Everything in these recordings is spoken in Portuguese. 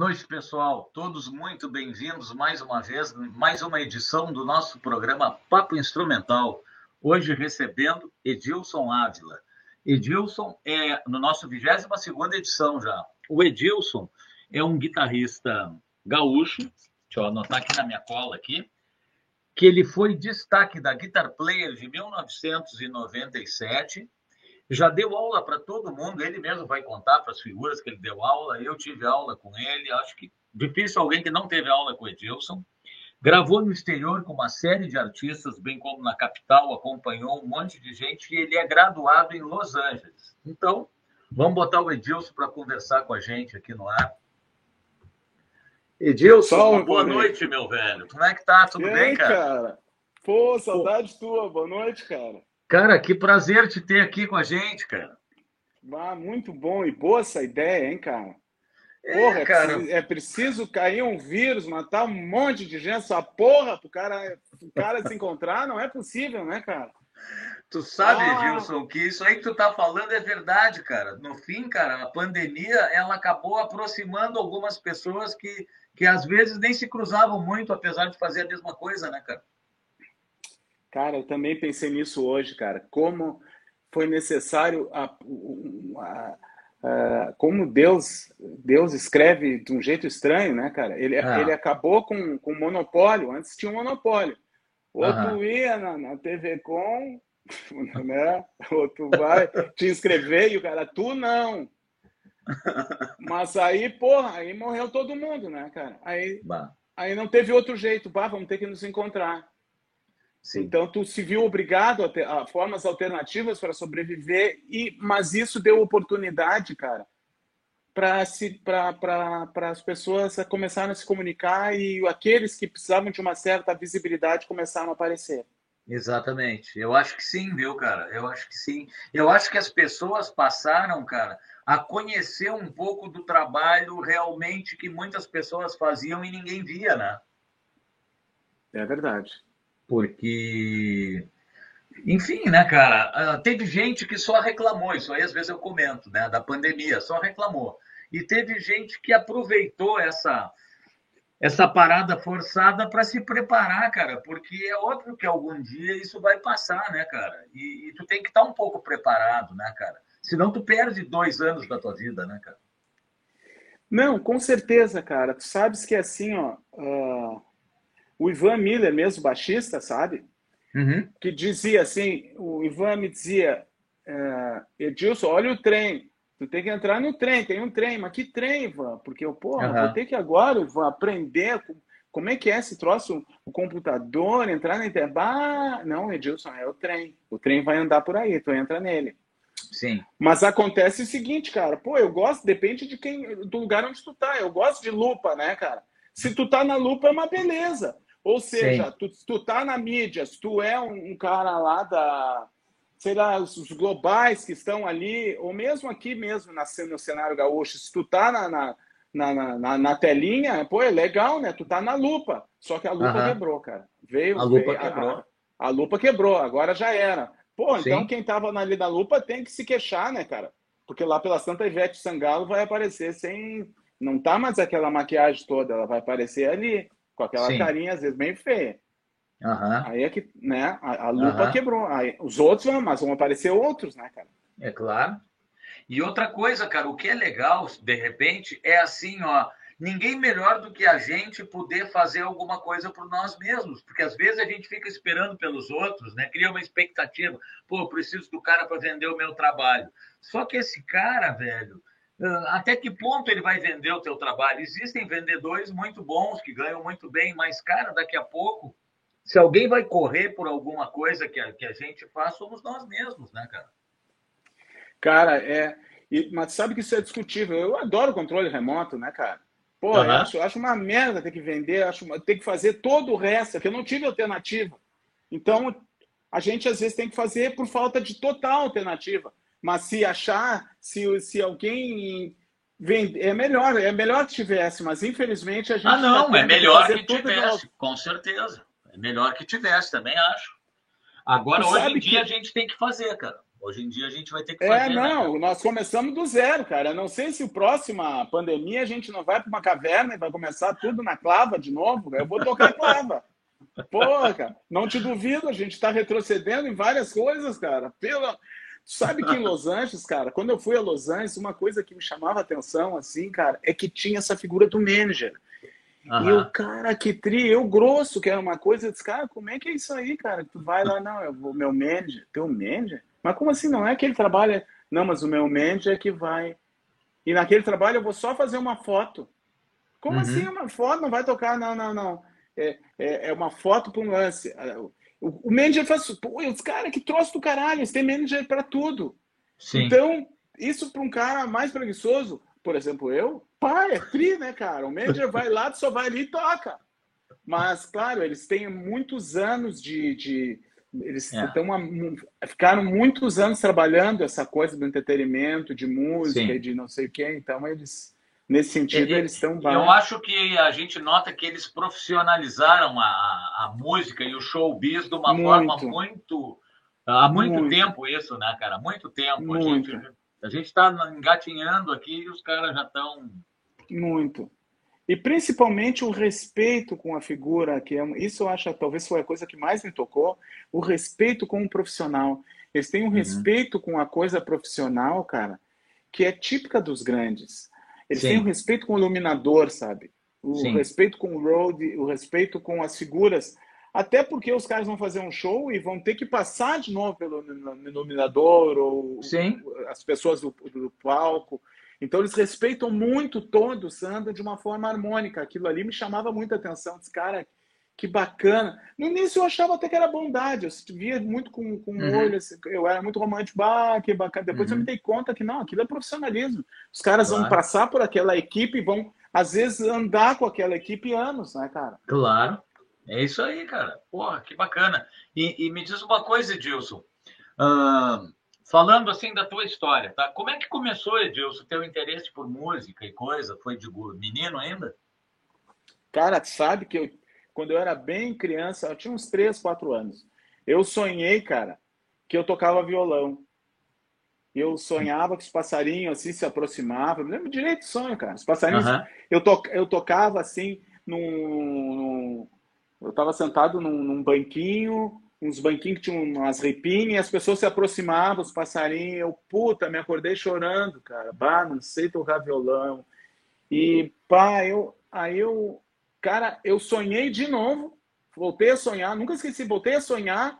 Noite, pessoal. Todos muito bem-vindos mais uma vez, mais uma edição do nosso programa Papo Instrumental. Hoje recebendo Edilson Ávila. Edilson é no nosso 22 edição já. O Edilson é um guitarrista gaúcho, deixa eu anotar aqui na minha cola aqui, que ele foi destaque da Guitar Player de 1997 já deu aula para todo mundo, ele mesmo vai contar para as figuras que ele deu aula. Eu tive aula com ele, acho que difícil alguém que não teve aula com o Edilson. Gravou no exterior com uma série de artistas, bem como na capital, acompanhou um monte de gente e ele é graduado em Los Angeles. Então, vamos botar o Edilson para conversar com a gente aqui no ar. Edilson, boa noite, meu velho. Como é que tá? Tudo bem, cara? cara? Pô, saudade Pô. tua. Boa noite, cara. Cara, que prazer te ter aqui com a gente, cara. Ah, muito bom e boa essa ideia, hein, cara? É, porra, é, cara. Preciso, é preciso cair um vírus, matar um monte de gente, essa porra, pro cara, pro cara se encontrar, não é possível, né, cara? Tu sabe, ah. Gilson, que isso aí que tu tá falando é verdade, cara. No fim, cara, a pandemia, ela acabou aproximando algumas pessoas que, que às vezes nem se cruzavam muito, apesar de fazer a mesma coisa, né, cara? Cara, eu também pensei nisso hoje, cara. Como foi necessário a, a, a, como Deus Deus escreve de um jeito estranho, né, cara? Ele, ah. ele acabou com, com monopólio. Antes tinha um monopólio. Outro ia na, na TV Com, né? Outro vai te inscrever e o cara, tu não. Mas aí, porra, aí morreu todo mundo, né, cara? Aí, aí não teve outro jeito. Bah, vamos ter que nos encontrar. Sim. Então tu se viu obrigado a, ter, a formas alternativas para sobreviver e mas isso deu oportunidade, cara, para se para as pessoas começarem a se comunicar e aqueles que precisavam de uma certa visibilidade começaram a aparecer. Exatamente. Eu acho que sim, viu, cara? Eu acho que sim. Eu acho que as pessoas passaram, cara, a conhecer um pouco do trabalho realmente que muitas pessoas faziam e ninguém via, né? É verdade porque enfim, né, cara? Ah, teve gente que só reclamou, isso aí às vezes eu comento, né, da pandemia, só reclamou. E teve gente que aproveitou essa essa parada forçada para se preparar, cara, porque é óbvio que algum dia isso vai passar, né, cara? E, e tu tem que estar tá um pouco preparado, né, cara? Senão tu perde dois anos da tua vida, né, cara? Não, com certeza, cara. Tu sabes que assim, ó, uh o Ivan Miller, mesmo baixista, sabe? Uhum. Que dizia assim: o Ivan me dizia, é, Edilson, olha o trem, tu tem que entrar no trem, tem um trem, mas que trem, Ivan? Porque eu, porra, uhum. vou ter que agora, Ivan, aprender como é que é esse troço, o computador, entrar na internet. Não, Edilson, é o trem. O trem vai andar por aí, tu entra nele. Sim. Mas acontece o seguinte, cara, pô, eu gosto, depende de quem, do lugar onde tu tá. Eu gosto de lupa, né, cara? Se tu tá na lupa é uma beleza. Ou seja, tu, tu tá na mídia, se tu é um, um, cara lá da, sei lá, os, os, globais que estão ali, ou mesmo aqui mesmo na, no cenário gaúcho, se tu tá na, na, na, na, na telinha, pô, é legal, né? Tu tá na lupa. Só que a lupa uhum. quebrou, cara. Veio, a lupa veio, quebrou. A, a, lupa quebrou, agora já era. Pô, Sim. então quem tava ali da lupa tem que se queixar, né, cara? Porque lá pela Santa Ivete Sangalo vai aparecer sem. Não tá mais aquela maquiagem toda, ela vai aparecer ali com aquela Sim. carinha, às vezes, bem feia. Uhum. Aí é que, né, a, a lupa uhum. quebrou. Aí, os outros vão, mas vão aparecer outros, né, cara? É claro. E outra coisa, cara, o que é legal, de repente, é assim, ó, ninguém melhor do que a gente poder fazer alguma coisa por nós mesmos, porque às vezes a gente fica esperando pelos outros, né? Cria uma expectativa, pô, eu preciso do cara para vender o meu trabalho. Só que esse cara, velho, até que ponto ele vai vender o teu trabalho? Existem vendedores muito bons que ganham muito bem, mas, cara, daqui a pouco, se alguém vai correr por alguma coisa que a, que a gente faz, somos nós mesmos, né, cara? Cara, é. E, mas sabe que isso é discutível. Eu adoro controle remoto, né, cara? Pô, uhum. eu, acho, eu acho uma merda ter que vender, acho ter que fazer todo o resto, porque eu não tive alternativa. Então, a gente às vezes tem que fazer por falta de total alternativa. Mas se achar, se, se alguém vende, é melhor, é melhor que tivesse, mas infelizmente a gente. Ah, não, é melhor que tivesse, com certeza. É melhor que tivesse, também acho. Agora, tu hoje em dia, que... a gente tem que fazer, cara. Hoje em dia a gente vai ter que é, fazer. É, não, né? nós começamos do zero, cara. não sei se próxima pandemia a gente não vai para uma caverna e vai começar tudo na clava de novo. Eu vou tocar clava. Porra, cara, não te duvido, a gente está retrocedendo em várias coisas, cara. Pela... Sabe que em Los Angeles, cara, quando eu fui a Los Angeles, uma coisa que me chamava atenção, assim, cara, é que tinha essa figura do manager. Uhum. E o cara que tri, eu grosso, que era uma coisa, eu disse, cara, como é que é isso aí, cara? Tu vai lá, não, eu vou, meu manager, teu manager? Mas como assim? Não é que ele trabalha, não, mas o meu manager é que vai. E naquele trabalho eu vou só fazer uma foto. Como uhum. assim uma foto? Não vai tocar? Não, não, não. É, é, é uma foto para um lance. O, o manager faz. Pô, os caras que troço do caralho, eles têm manager para tudo. Sim. Então, isso para um cara mais preguiçoso, por exemplo, eu, pá, é tri, né, cara? O manager vai lá, só vai ali e toca. Mas, claro, eles têm muitos anos de. de eles é. estão ficaram muitos anos trabalhando essa coisa do entretenimento, de música Sim. de não sei o quê, então eles Nesse sentido, e, eles estão Eu acho que a gente nota que eles profissionalizaram a, a música e o showbiz de uma muito. forma muito. Há muito, muito, tempo isso, né, cara? Muito tempo. Muito. A gente está engatinhando aqui e os caras já estão. Muito. E principalmente o respeito com a figura, que é, isso eu acho talvez foi a coisa que mais me tocou, o respeito com o profissional. Eles têm um uhum. respeito com a coisa profissional, cara, que é típica dos grandes. Eles Sim. têm o um respeito com o iluminador, sabe? O Sim. respeito com o road, o respeito com as figuras. Até porque os caras vão fazer um show e vão ter que passar de novo pelo iluminador ou Sim. as pessoas do, do palco. Então eles respeitam muito todos, andam de uma forma harmônica. Aquilo ali me chamava muita atenção. Esse cara, que bacana. No início eu achava até que era bondade, eu via muito com, com uhum. olho, assim, eu era muito romântico, bah, que bacana. Depois uhum. eu me dei conta que não, aquilo é profissionalismo. Os caras claro. vão passar por aquela equipe e vão, às vezes, andar com aquela equipe anos, né, cara? Claro. É isso aí, cara. Porra, que bacana. E, e me diz uma coisa, Edilson. Uh, falando assim da tua história, tá? Como é que começou, Edilson, teu interesse por música e coisa? Foi de menino ainda? Cara, sabe que eu quando eu era bem criança, eu tinha uns 3, 4 anos. Eu sonhei, cara, que eu tocava violão. Eu sonhava que os passarinhos assim se aproximavam. Eu lembro direito do sonho, cara. Os passarinhos. Uhum. Eu, to, eu tocava assim num. num eu estava sentado num, num, banquinho, uns banquinhos que tinham umas ripinhas, e as pessoas se aproximavam, os passarinhos. Eu, puta, me acordei chorando, cara. Bah, não sei tocar violão. E, pá, eu, aí eu Cara, eu sonhei de novo, voltei a sonhar, nunca esqueci, voltei a sonhar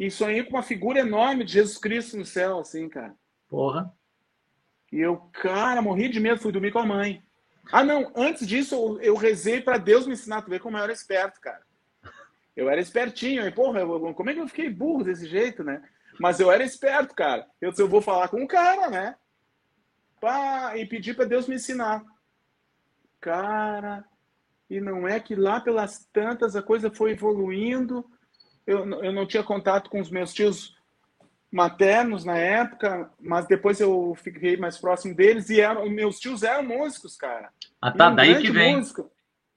e sonhei com uma figura enorme de Jesus Cristo no céu, assim, cara. Porra. E eu, cara, morri de medo, fui dormir com a mãe. Ah, não, antes disso eu, eu rezei para Deus me ensinar, tu vê como eu era esperto, cara. Eu era espertinho, e porra, eu, como é que eu fiquei burro desse jeito, né? Mas eu era esperto, cara. Eu, eu vou falar com o cara, né? Pá, e pedir para Deus me ensinar. Cara, e não é que lá pelas tantas a coisa foi evoluindo. Eu, eu não tinha contato com os meus tios maternos na época, mas depois eu fiquei mais próximo deles e eram, meus tios eram músicos, cara. Ah, tá, um daí que vem. Músico.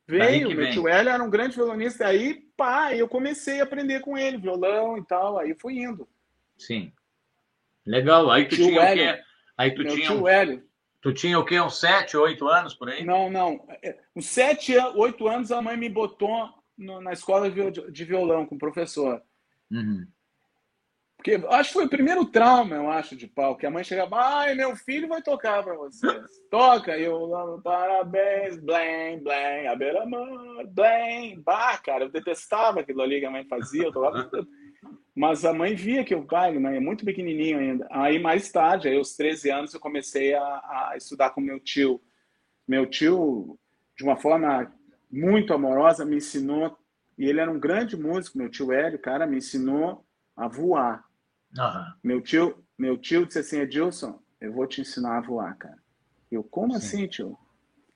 Veio, meu vem. tio Hélio era um grande violonista, aí, pá, eu comecei a aprender com ele, violão e tal, aí fui indo. Sim. Legal, aí tu tio tinha Hélio, o quê? Aí tu meu tinha tio. Hélio. Tu tinha o quê? Uns sete, oito anos por aí? Não, não. É, uns sete, oito anos a mãe me botou no, na escola de violão com o professor. Uhum. Porque acho que foi o primeiro trauma, eu acho, de pau, que a mãe chegava, ai, meu filho vai tocar para vocês. Toca, e eu, parabéns, blém, blém, a beira-mar, blém. Bah, cara, eu detestava aquilo ali que a mãe fazia, eu tocava mas a mãe via que o pai né, é muito pequenininho ainda. Aí mais tarde, aí aos 13 anos, eu comecei a, a, estudar com meu tio. Meu tio, de uma forma muito amorosa, me ensinou, e ele era um grande músico, meu tio Hélio, cara, me ensinou a voar. Uhum. Meu tio, meu tio disse assim, Edilson, eu vou te ensinar a voar, cara. Eu, como Sim. assim, tio?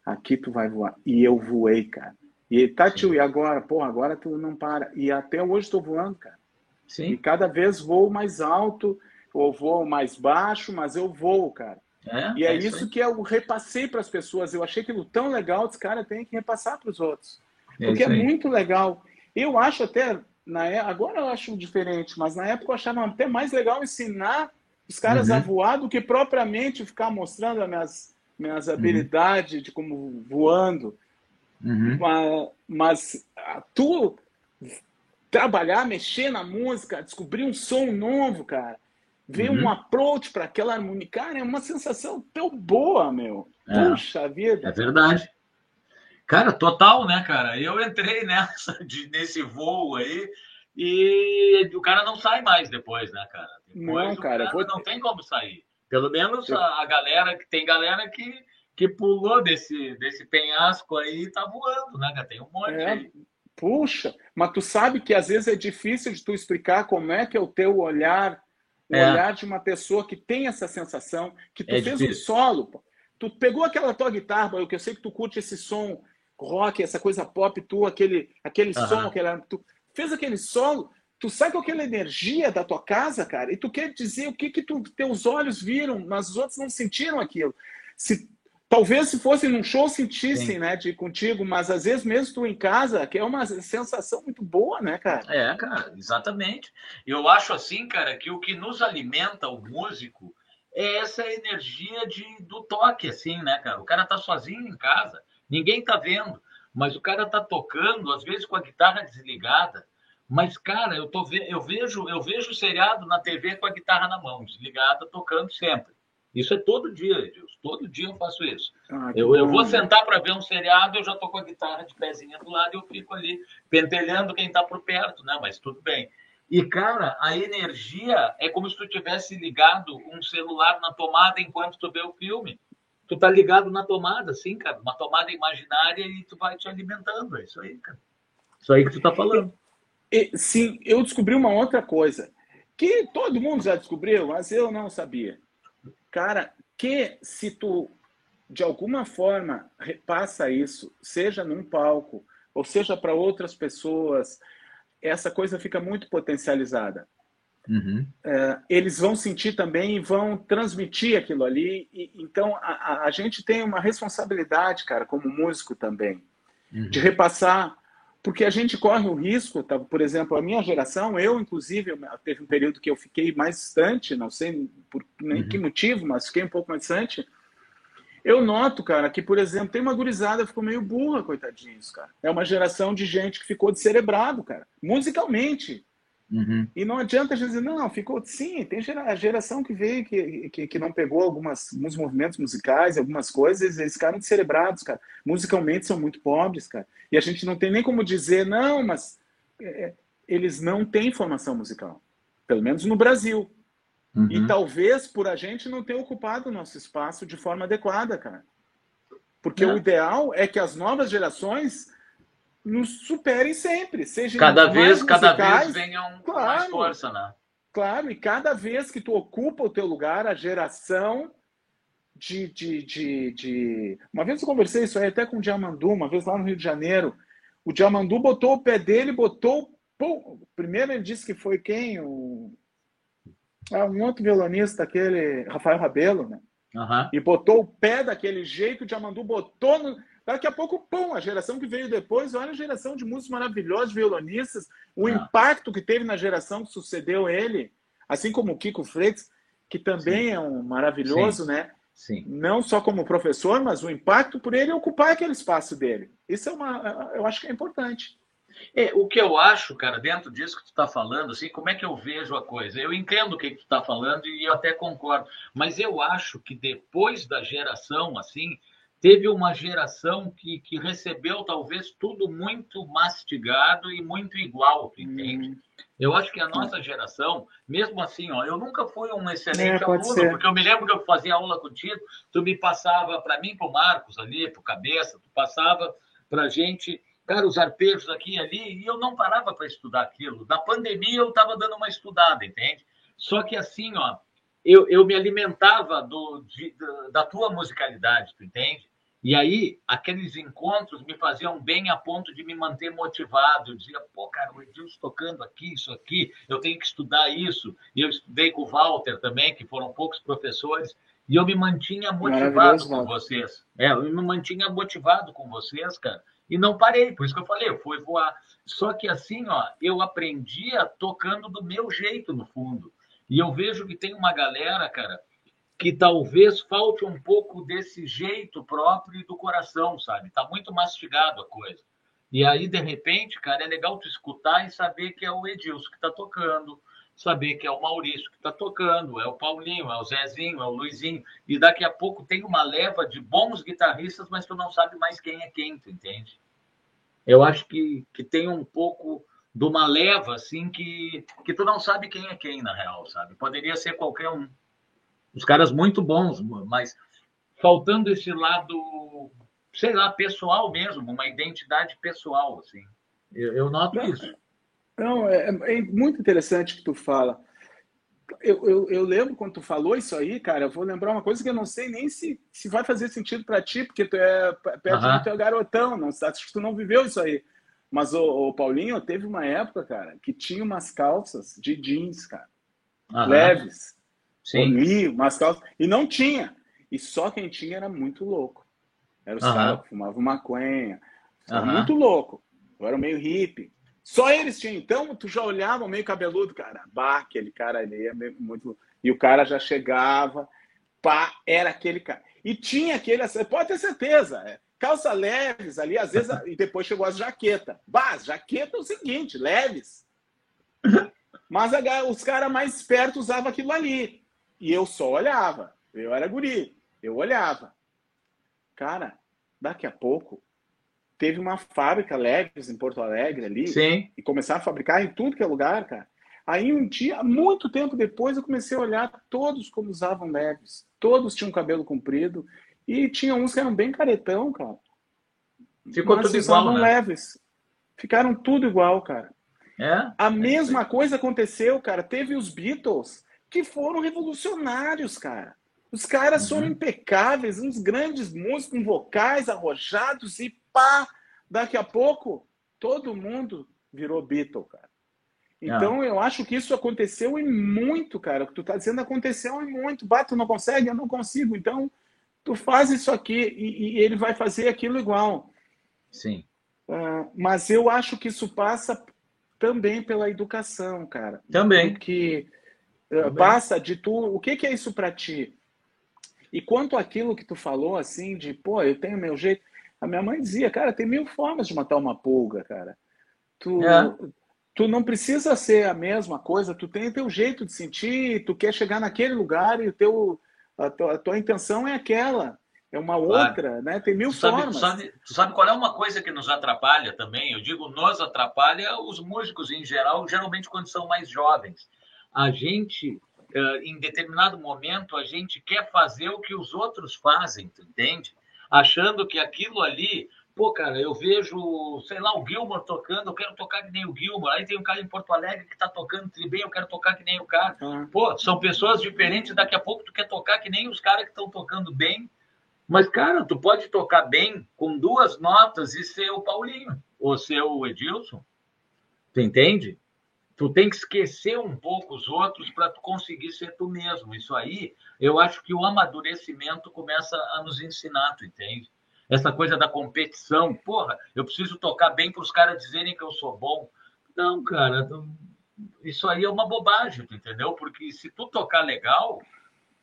Aqui tu vai voar. E eu voei, cara. E tá, Sim. tio, e agora? Pô, agora tu não para. E até hoje estou voando, cara. Sim. E cada vez vou mais alto, ou vou mais baixo, mas eu vou, cara. É, e é, é isso, isso que eu repassei para as pessoas. Eu achei aquilo tão legal, esse cara tem que repassar para os outros. É porque é muito legal. Eu acho até, na, agora eu acho diferente, mas na época eu achava até mais legal ensinar os caras uhum. a voar do que propriamente ficar mostrando as minhas, minhas uhum. habilidades de como voando. Uhum. Mas, mas tu trabalhar, mexer na música, descobrir um som novo, cara, ver uhum. um approach para aquela harmonia, cara, é uma sensação tão boa, meu. É. Puxa vida. É verdade. Cara, total, né, cara? Eu entrei nessa, de, nesse voo aí e o cara não sai mais depois, né, cara? Depois, não, cara, cara vou... não tem como sair. Pelo menos a, a galera que tem galera que, que pulou desse, desse penhasco aí e tá voando, né, cara? Tem um monte é, aí. Puxa, mas tu sabe que às vezes é difícil de tu explicar como é que é o teu olhar, o é. olhar de uma pessoa que tem essa sensação, que tu é fez difícil. um solo, pô. Tu pegou aquela tua guitarra, que eu sei que tu curte esse som rock, essa coisa pop, tu, aquele, aquele uhum. som, aquele, tu fez aquele solo, tu sai com aquela energia da tua casa, cara, e tu quer dizer o que que tu, teus olhos viram, mas os outros não sentiram aquilo. Se Talvez se fosse num show sentissem, né, de contigo, mas às vezes mesmo tu em casa, que é uma sensação muito boa, né, cara? É, cara, exatamente. Eu acho assim, cara, que o que nos alimenta o músico é essa energia de do toque, assim, né, cara? O cara tá sozinho em casa, ninguém tá vendo, mas o cara tá tocando, às vezes com a guitarra desligada. Mas, cara, eu tô eu vejo, eu vejo o seriado na TV com a guitarra na mão, desligada, tocando sempre. Isso é todo dia, Edilson. Todo dia eu faço isso. Ah, eu, eu, vou sentar para ver um seriado, eu já estou com a guitarra de pezinha do lado e eu fico ali pentelhando quem está por perto, né? Mas tudo bem. E, cara, a energia é como se tu tivesse ligado um celular na tomada enquanto tu vê o filme. Tu tá ligado na tomada, assim, cara, uma tomada imaginária e tu vai te alimentando. É isso aí, cara. Isso aí que tu tá falando. E, sim, eu descobri uma outra coisa que todo mundo já descobriu, mas eu não sabia. Cara, que se tu de alguma forma repassa isso, seja num palco, ou seja para outras pessoas, essa coisa fica muito potencializada. Uhum. É, eles vão sentir também e vão transmitir aquilo ali. E, então, a, a, gente tem uma responsabilidade, cara, como músico também, uhum. de repassar porque a gente corre o risco, tá? por exemplo, a minha geração, eu inclusive, teve um período que eu fiquei mais distante, não sei por nem uhum. que motivo, mas fiquei um pouco mais distante. Eu noto, cara, que, por exemplo, tem uma gurizada que ficou meio burra, coitadinhos, cara. É uma geração de gente que ficou descerebrado, cara, musicalmente. Uhum. E não adianta a gente dizer, não, ficou. Sim, tem a geração que veio que, que, que não pegou algumas, alguns movimentos musicais, algumas coisas, eles ficaram descerebrados, cara. Musicalmente são muito pobres, cara. E a gente não tem nem como dizer, não, mas é, eles não têm formação musical. Pelo menos no Brasil. Uhum. E talvez por a gente não ter ocupado o nosso espaço de forma adequada, cara. Porque o ideal é que as novas gerações nos superem sempre. Sejam cada vez, musicais, cada vez venham claro, mais força, né? Claro, e cada vez que tu ocupa o teu lugar, a geração de, de, de, de... Uma vez eu conversei isso aí até com o Diamandu, uma vez lá no Rio de Janeiro. O Diamandu botou o pé dele, botou. Pô, primeiro ele disse que foi quem? O... Ah, um outro violonista, aquele Rafael Rabelo, né? Uhum. E botou o pé daquele jeito, o Diamandu botou no Daqui a pouco, pum, a geração que veio depois, olha a geração de músicos maravilhosos, violonistas, o ah. impacto que teve na geração que sucedeu ele, assim como o Kiko Freitas, que também Sim. é um maravilhoso, Sim. né? Sim. Não só como professor, mas o impacto por ele ocupar aquele espaço dele. Isso é uma, eu acho que é importante. É, o que eu acho, cara, dentro disso que tu está falando, assim, como é que eu vejo a coisa? Eu entendo o que, que tu está falando e eu até concordo, mas eu acho que depois da geração, assim, teve uma geração que, que recebeu talvez tudo muito mastigado e muito igual, entende? Hum. Eu acho que a nossa geração, mesmo assim, ó, eu nunca fui um excelente é, aluno, ser. porque eu me lembro que eu fazia aula contigo, tu me passava para mim, para o Marcos ali, para o Cabeça, tu passava para a gente, cara, os arpejos aqui e ali, e eu não parava para estudar aquilo. Na pandemia eu estava dando uma estudada, entende? Só que assim, ó, eu, eu me alimentava do, de, da tua musicalidade, tu entende? E aí, aqueles encontros me faziam bem a ponto de me manter motivado. Eu dizia, pô, cara, o Edilson tocando aqui, isso aqui, eu tenho que estudar isso. E eu estudei com o Walter também, que foram poucos professores, e eu me mantinha motivado com vocês. É, eu me mantinha motivado com vocês, cara. E não parei, por isso que eu falei, eu fui voar. Só que assim, ó, eu aprendia tocando do meu jeito, no fundo. E eu vejo que tem uma galera, cara, que talvez falte um pouco desse jeito próprio do coração, sabe? Tá muito mastigado a coisa. E aí, de repente, cara, é legal tu escutar e saber que é o Edilson que está tocando, saber que é o Maurício que está tocando, é o Paulinho, é o Zezinho, é o Luizinho. E daqui a pouco tem uma leva de bons guitarristas, mas tu não sabe mais quem é quem, tu entende? Eu acho que, que tem um pouco de uma leva, assim, que, que tu não sabe quem é quem, na real, sabe? Poderia ser qualquer um os caras muito bons, mas faltando esse lado, sei lá, pessoal mesmo, uma identidade pessoal, assim. Eu, eu noto não, isso. Não, é, é, muito interessante que tu fala. Eu, eu, eu, lembro quando tu falou isso aí, cara, eu vou lembrar uma coisa que eu não sei nem se, se vai fazer sentido para ti, porque tu é perto uh -huh. tu é garotão, não, acho que tu não viveu isso aí. Mas o, o, Paulinho teve uma época, cara, que tinha umas calças de jeans, cara, uh -huh. leves. Sim. umas calças. E não tinha. E só quem tinha era muito louco. Era os uhum. caras que fumavam maconha. Uhum. Muito louco. Eu era meio hippie. Só eles tinham. Então, tu já olhava meio cabeludo, cara. Bah, aquele cara ali é muito. E o cara já chegava, pá, era aquele cara. E tinha aquele, pode ter certeza, é, calça leves ali, às vezes, e depois chegou as jaquetas. Bah, jaqueta é o seguinte, leves. Mas os caras mais espertos usavam aquilo ali. E eu só olhava. Eu era guri. Eu olhava. Cara, daqui a pouco teve uma fábrica Leves em Porto Alegre ali. Sim. E começaram a fabricar em tudo que é lugar, cara. Aí um dia, muito tempo depois, eu comecei a olhar todos como usavam leves. Todos tinham cabelo comprido. E tinha uns que eram bem caretão, cara. Ficou Mas tudo igual, né? leves. Ficaram tudo igual, cara. É? A mesma coisa aconteceu, cara. Teve os Beatles que foram revolucionários, cara. Os caras uhum. foram impecáveis, uns grandes músicos, vocais arrojados e pá, daqui a pouco todo mundo virou Beatle, cara. Então ah. eu acho que isso aconteceu em muito, cara. O que tu tá dizendo aconteceu em muito. Bato não consegue, eu não consigo. Então tu faz isso aqui e, e ele vai fazer aquilo igual. Sim. Uh, mas eu acho que isso passa também pela educação, cara. Também. Porque eh, passa de tu. O que, que é isso para ti? E quanto àquilo que tu falou, assim, de, pô, eu tenho meu jeito. A minha mãe dizia, cara, tem mil formas de matar uma pulga, cara. Tu, é. tu não precisa ser a mesma coisa, tu tem o teu jeito de sentir, tu quer chegar naquele lugar e o teu, a, tua, a tua intenção é aquela. É uma claro. outra, né? Tem mil tu sabe, formas. Tu sabe, tu sabe qual é uma coisa que nos atrapalha também? Eu digo nos atrapalha os músicos em geral, geralmente quando são mais jovens a gente, em determinado momento, a gente quer fazer o que os outros fazem, tu entende? Achando que aquilo ali, pô, cara, eu vejo, sei lá, o Gilmore tocando, eu quero tocar que nem o Gilmore. Aí tem um cara em Porto Alegre que tá tocando bem, eu quero tocar que nem o cara. Uhum. Pô, são pessoas diferentes, daqui a pouco tu quer tocar que nem os caras que estão tocando bem. Mas, cara, tu pode tocar bem com duas notas e ser o Paulinho, ou ser o Edilson. Tu entende? Tu tem que esquecer um pouco os outros para tu conseguir ser tu mesmo. Isso aí, eu acho que o amadurecimento começa a nos ensinar, tu entende? Essa coisa da competição, porra, eu preciso tocar bem para os caras dizerem que eu sou bom. Não, cara, isso aí é uma bobagem, tu entendeu? Porque se tu tocar legal,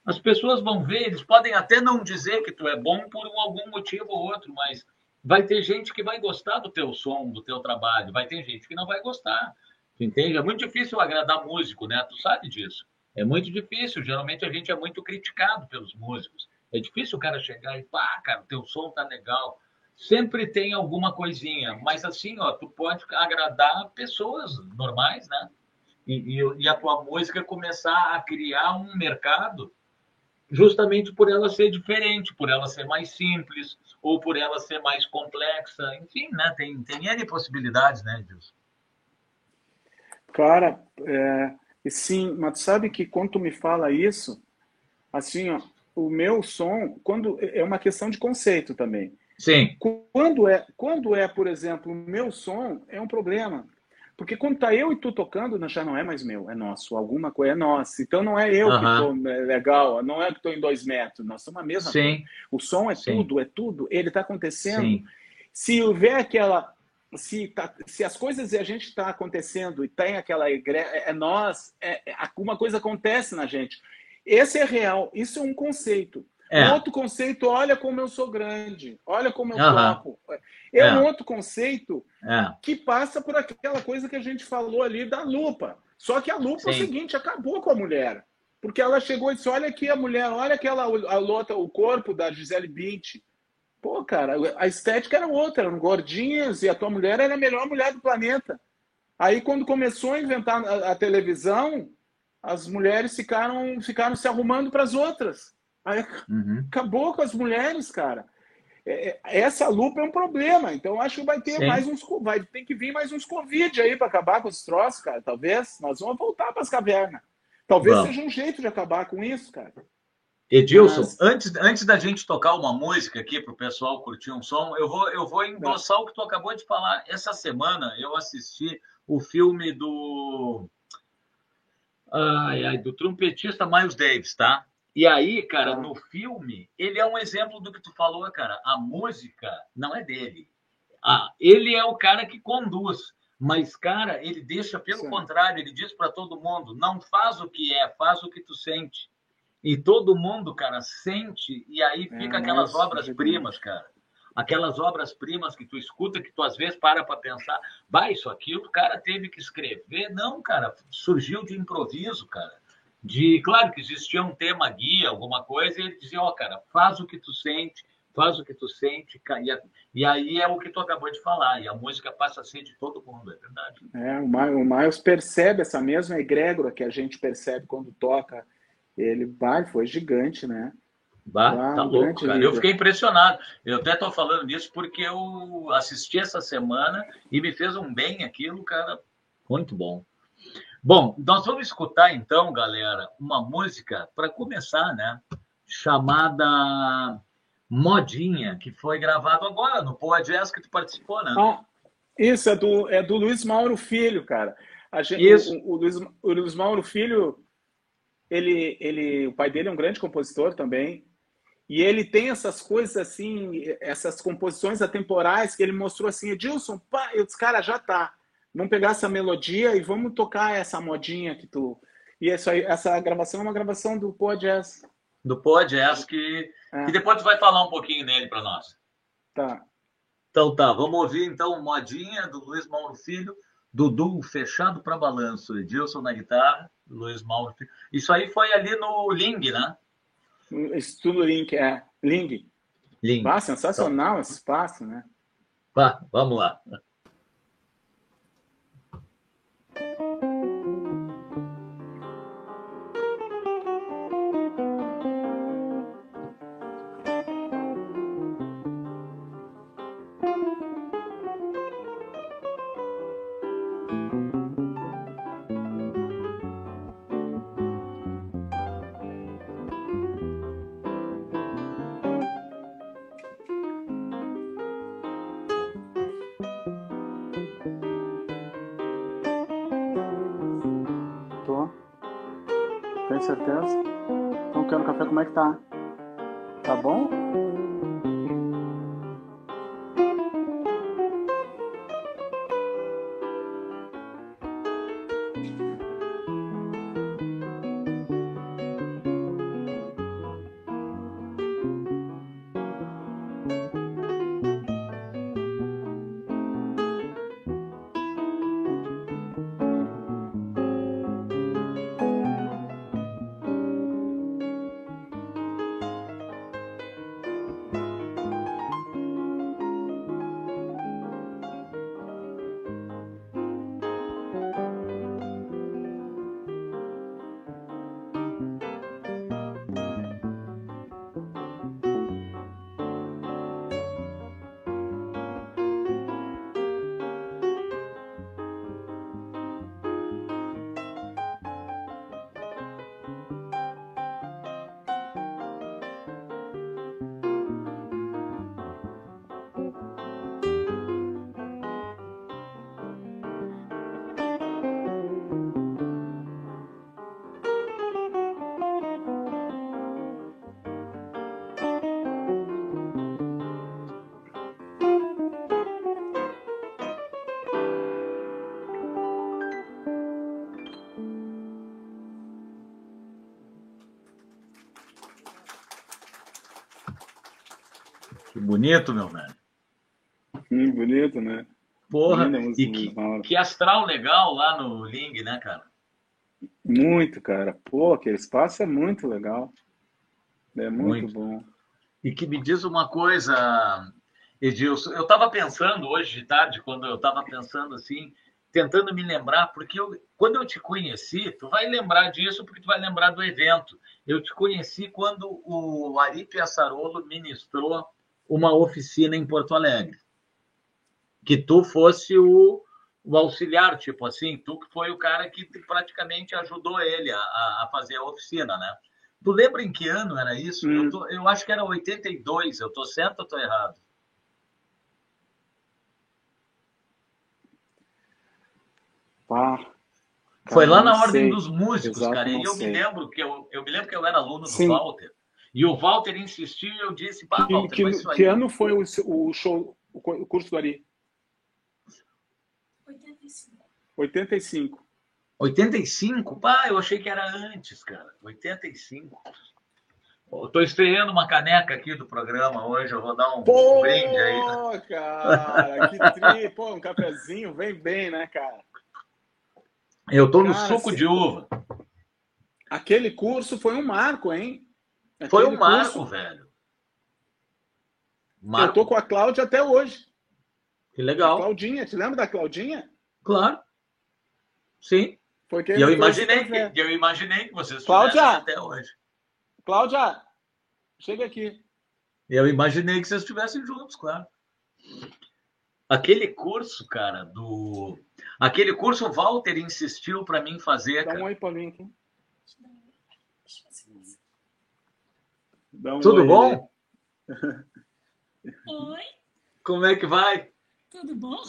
as pessoas vão ver, eles podem até não dizer que tu é bom por algum motivo ou outro, mas vai ter gente que vai gostar do teu som, do teu trabalho, vai ter gente que não vai gostar. Tu entende? É muito difícil agradar músico, né? Tu sabe disso. É muito difícil. Geralmente a gente é muito criticado pelos músicos. É difícil o cara chegar e, pá, cara, teu som tá legal. Sempre tem alguma coisinha, mas assim, ó, tu pode agradar pessoas normais, né? E, e, e a tua música começar a criar um mercado justamente por ela ser diferente, por ela ser mais simples, ou por ela ser mais complexa, enfim, né? Tem, tem N possibilidades, né, Edilson? Cara, é, sim, mas sabe que quando tu me fala isso, assim, ó, o meu som, quando é uma questão de conceito também. Sim. Quando é, quando é, por exemplo, o meu som é um problema. Porque quando tá eu e tu tocando, já não é mais meu, é nosso. Alguma coisa é nossa. Então não é eu uh -huh. que tô é legal, não é que tô em dois metros. Nós somos a mesma Sim. coisa. O som é Sim. tudo, é tudo. Ele tá acontecendo. Sim. Se houver aquela se, tá, se as coisas e a gente está acontecendo e tem aquela igreja, é, é nós, é, é, alguma coisa acontece na gente. Esse é real, isso é um conceito. É. Um outro conceito, olha como eu sou grande, olha como eu uhum. toco. É, é, um outro conceito é. que passa por aquela coisa que a gente falou ali da lupa. Só que a lupa Sim. é o seguinte, acabou com a mulher. Porque ela chegou e disse: olha aqui a mulher, olha aquela a lota, o corpo da Gisele Bündchen. Pô, cara, a estética era outra, eram gordinhas e a tua mulher era a melhor mulher do planeta. Aí, quando começou a inventar a, a televisão, as mulheres ficaram, ficaram se arrumando para as outras. Aí uhum. acabou com as mulheres, cara. É, é, essa lupa é um problema. Então, acho que vai ter Sim. mais uns. Vai ter que vir mais uns Covid aí para acabar com os troços, cara. Talvez nós vamos voltar para as cavernas. Talvez seja um jeito de acabar com isso, cara. Edilson, Mas... antes, antes da gente tocar uma música aqui para o pessoal curtir um som, eu vou, eu vou endossar o que tu acabou de falar. Essa semana eu assisti o filme do. Ai, ai, do trompetista Miles Davis, tá? E aí, cara, no filme, ele é um exemplo do que tu falou, cara. A música não é dele. Ah, ele é o cara que conduz. Mas, cara, ele deixa pelo Sim. contrário, ele diz para todo mundo: não faz o que é, faz o que tu sente. E todo mundo, cara, sente, e aí fica é, aquelas obras-primas, cara. Aquelas obras-primas que tu escuta, que tu às vezes para para pensar, vai, isso aqui o cara teve que escrever. Não, cara, surgiu de improviso, cara. De, claro que existia um tema guia, alguma coisa, e ele dizia, ó, oh, cara, faz o que tu sente, faz o que tu sente, e, aí é o que tu acabou de falar, e a música passa a ser de todo mundo, é verdade. É, o Miles percebe essa mesma egrégora que a gente percebe quando toca ele, bah, foi gigante, né? Bah, bah tá louco, cara. Eu fiquei impressionado. Eu até tô falando nisso porque eu assisti essa semana e me fez um bem aquilo, cara. Muito bom. Bom, nós vamos escutar então, galera, uma música para começar, né? Chamada Modinha, que foi gravado agora no Podcast que tu participou, né? Ah, isso, é do, é do Luiz Mauro Filho, cara. A gente, isso. O, o, Luiz, o Luiz Mauro Filho ele, ele, o pai dele é um grande compositor também, e ele tem essas coisas assim, essas composições atemporais que ele mostrou assim, Edilson, pá, eu disse, cara, já tá. Vamos pegar essa melodia e vamos tocar essa modinha que tu. E isso aí, essa gravação é uma gravação do Pô Jazz. Do Pô Jazz, que, é. que depois tu vai falar um pouquinho nele para nós. Tá. Então tá, vamos ouvir então modinha do Luiz Mauro Filho, Dudu fechado para balanço, Edilson na guitarra Luiz Mauro. Isso aí foi ali no Ling, né? Estudo Ling, é. Ling. Ling. Ah, sensacional então. esse espaço, né? Vá, vamos lá. Bonito, meu velho. Hum, bonito, né? Porra, e que, que, astral legal lá no Ling, né, cara? Muito, cara. Pô, aquele espaço é muito legal. É muito, muito. bom. E que me diz uma coisa, Edilson, eu estava pensando hoje de tarde, quando eu estava pensando assim, tentando me lembrar, porque eu, quando eu te conheci, tu vai lembrar disso porque tu vai lembrar do evento. Eu te conheci quando o Ari Piaçarolo ministrou uma oficina em Porto Alegre. Que tu fosse o, o auxiliar, tipo assim, tu que foi o cara que praticamente ajudou ele a, a fazer a oficina, né? Tu lembra em que ano era isso? Hum. Eu, tô, eu, acho que era 82, eu tô certo ou tô errado? Cara, Foi lá na ordem sei. dos músicos, Exato, cara. E eu sei. me lembro que eu, eu me lembro que eu era aluno Sim. do Walter. E o Walter insistiu e eu disse, pá, Walter, que, que, que ano foi o, o show, o curso do Ari? 85. 85. 85? Pá, eu achei que era antes, cara. 85. Estou estreando uma caneca aqui do programa hoje, eu vou dar um Pô, brinde aí. Pô, cara, que tri, pô, um cafezinho vem bem, né, cara? Eu tô cara, no suco se... de uva. Aquele curso foi um marco, hein? Aquele foi um marco, curso... velho. Marco. Eu tô com a Cláudia até hoje. Que legal. A Claudinha, te lembra da Claudinha? Claro. Sim. Foi que eu imaginei que eu imaginei que vocês Cláudia, até hoje. Cláudia, chega aqui. Eu imaginei que vocês estivessem juntos, claro. Aquele curso, cara, do. Aquele curso o Walter insistiu para mim fazer. Dá um oi para mim aqui. Um Tudo oi, bom? Oi. Como é que vai? Tudo bom?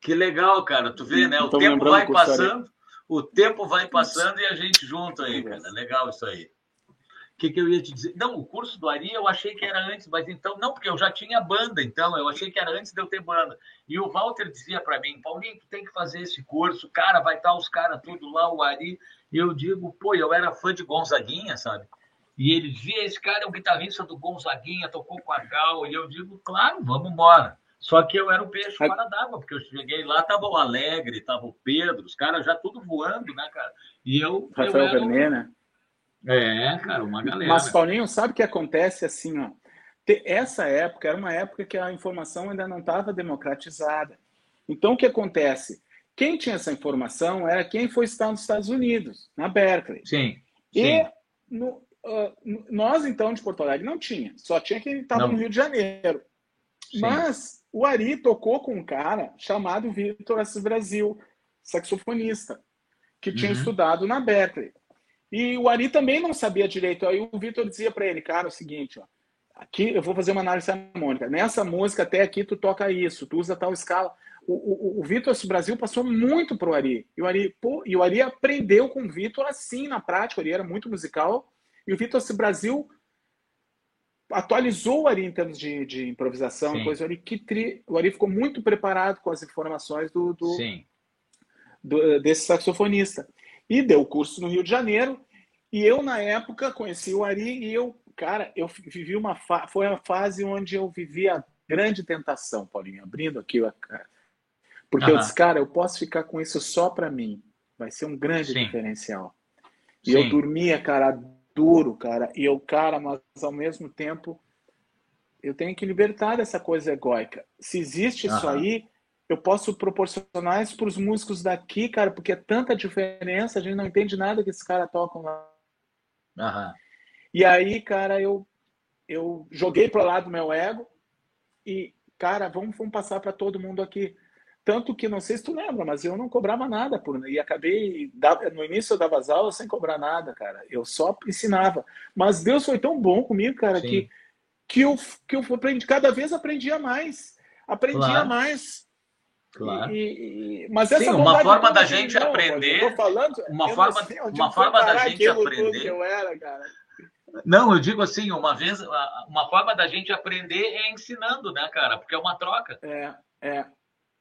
Que legal, cara. Tu vê, né? O tempo vai passando, o tempo vai passando e a gente junto aí, cara. Legal isso aí. O que, que eu ia te dizer? Não, o curso do Ari eu achei que era antes, mas então, não, porque eu já tinha banda, então eu achei que era antes de eu ter banda. E o Walter dizia para mim, Paulinho, tu tem que fazer esse curso, cara, vai estar os caras tudo lá, o Ari. E eu digo, pô, eu era fã de Gonzaguinha, sabe? E ele dizia, esse cara é o guitarrista do Gonzaguinha, tocou com a Gal. E eu digo, claro, vamos embora. Só que eu era o peixe fora d'água, porque eu cheguei lá, tava o Alegre, tava o Pedro, os caras já tudo voando, né, cara? E eu. Rafael eu Vernet, né? É, cara, uma galera. Mas, Paulinho, sabe o que acontece assim, ó? Essa época era uma época que a informação ainda não estava democratizada. Então, o que acontece? Quem tinha essa informação era quem foi estar nos Estados Unidos, na Berkeley. Sim. sim. E no, uh, nós, então, de Porto Alegre, não tinha. Só tinha quem estava no Rio de Janeiro. Sim. Mas o Ari tocou com um cara chamado Vitor Assis Brasil, saxofonista, que tinha uhum. estudado na Berkeley. E o Ari também não sabia direito. Aí o Vitor dizia para ele, cara, é o seguinte, ó, aqui eu vou fazer uma análise harmônica. Nessa música até aqui tu toca isso, tu usa tal escala. O, o, o Vitor Brasil passou muito pro Ari. E o Ari, pô, e o Ari aprendeu com o Vitor assim na prática. O Ari era muito musical. E o Vitor Brasil atualizou o Ari em termos de, de improvisação, Sim. coisa, o Ari, que tri, o Ari ficou muito preparado com as informações do, do, do, desse saxofonista. E deu curso no Rio de Janeiro, e eu, na época, conheci o Ari, e eu, cara, eu vivi uma fa foi a fase onde eu vivi a grande tentação, Paulinho, abrindo aqui a cara. Porque eu disse, cara, eu posso ficar com isso só para mim. Vai ser um grande Sim. diferencial. E Sim. eu dormia, cara, duro, cara. E eu, cara, mas ao mesmo tempo eu tenho que libertar dessa coisa egóica. Se existe isso aí, eu posso proporcionar isso para os músicos daqui, cara, porque é tanta diferença, a gente não entende nada que esses caras tocam lá. Uhum. E aí, cara, eu, eu joguei para lá do meu ego e, cara, vamos, vamos passar para todo mundo aqui. Tanto que, não sei se tu lembra, mas eu não cobrava nada por e acabei, no início eu dava as aulas sem cobrar nada, cara. Eu só ensinava. Mas Deus foi tão bom comigo, cara, que, que, eu, que eu aprendi, cada vez aprendia mais. Aprendia claro. mais. Claro. E, e, mas essa Sim, uma forma da gente não, aprender. Falando, uma forma, uma forma da gente aprender. eu era, cara. Não, eu digo assim, uma vez, uma forma da gente aprender é ensinando, né, cara? Porque é uma troca. É, é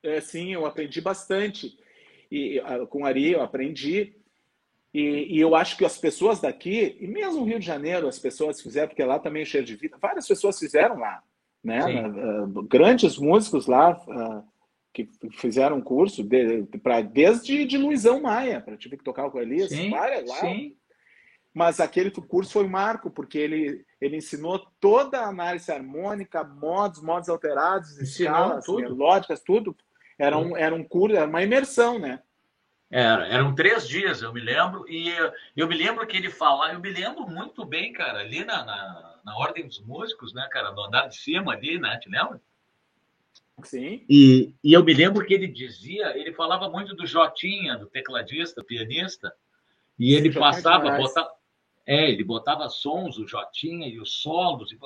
é, sim, eu aprendi bastante. E com o Ari eu aprendi. E, e, eu acho que as pessoas daqui, e mesmo Rio de Janeiro, as pessoas fizeram, porque lá também é cheio de vida, várias pessoas fizeram lá. né? Uh, grandes músicos lá uh, que fizeram curso de, pra, desde de Luizão Maia, para tive que tocar com sim, várias lá. Sim. Mas aquele curso foi um marco, porque ele, ele ensinou toda a análise harmônica, modos, modos alterados, escalas, tudo. melódicas, tudo. Era um, era um curso, era uma imersão, né? Era, eram três dias, eu me lembro, e eu me lembro que ele falava, eu me lembro muito bem, cara, ali na, na, na Ordem dos Músicos, né, cara, no andar de cima ali, né, te lembra? Sim. E, e eu me lembro que ele dizia, ele falava muito do Jotinha, do tecladista, pianista, e ele Sim, passava, botava, é, ele botava sons, o Jotinha e os solos, e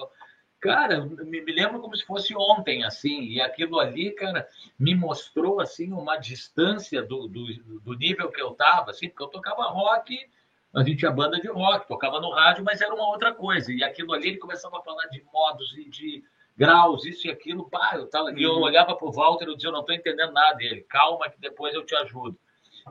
Cara, me, me lembro como se fosse ontem, assim, e aquilo ali, cara, me mostrou, assim, uma distância do, do, do nível que eu tava, assim, porque eu tocava rock, a gente tinha banda de rock, tocava no rádio, mas era uma outra coisa, e aquilo ali ele começava a falar de modos e de graus, isso e aquilo, pá, eu tava, uhum. e eu uhum. olhava pro Walter e eu dizia, eu não tô entendendo nada dele, calma que depois eu te ajudo.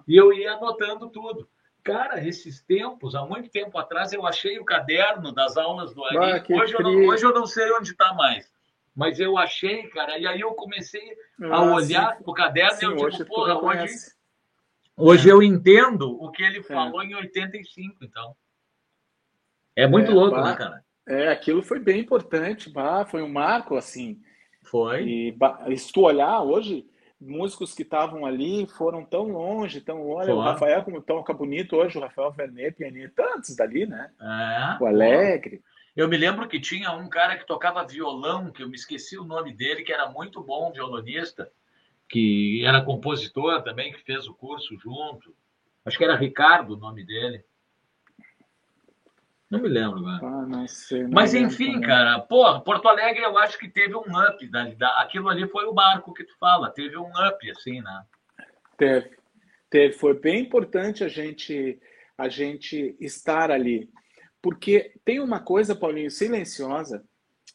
E eu ia anotando tudo. Cara, esses tempos, há muito tempo atrás, eu achei o caderno das aulas do Ari. Ah, hoje, eu não, hoje eu não sei onde está mais. Mas eu achei, cara, e aí eu comecei a ah, olhar o caderno sim, e eu digo, pô, hoje, hoje é. eu entendo o que ele é. falou é. em 85, então. É muito é, louco, bah, né, cara? É, aquilo foi bem importante, bah, foi um marco, assim. Foi. E bah, se tu olhar hoje, músicos que estavam ali foram tão longe, tão olha, o Rafael como toca bonito hoje, o Rafael Vernet, pianista, tantos dali, né? É, o Alegre. Eu me lembro que tinha um cara que tocava violão, que eu me esqueci o nome dele, que era muito bom violonista, que era compositor também, que fez o curso junto. Acho que era Ricardo o nome dele. Não me lembro, velho. Ah, não sei. Não Mas enfim, também. cara, pô, Porto Alegre eu acho que teve um up. Da, da, aquilo ali foi o barco que tu fala, teve um up, assim, né? Teve. Teve. Foi bem importante a gente, a gente estar ali. Porque tem uma coisa, Paulinho, silenciosa,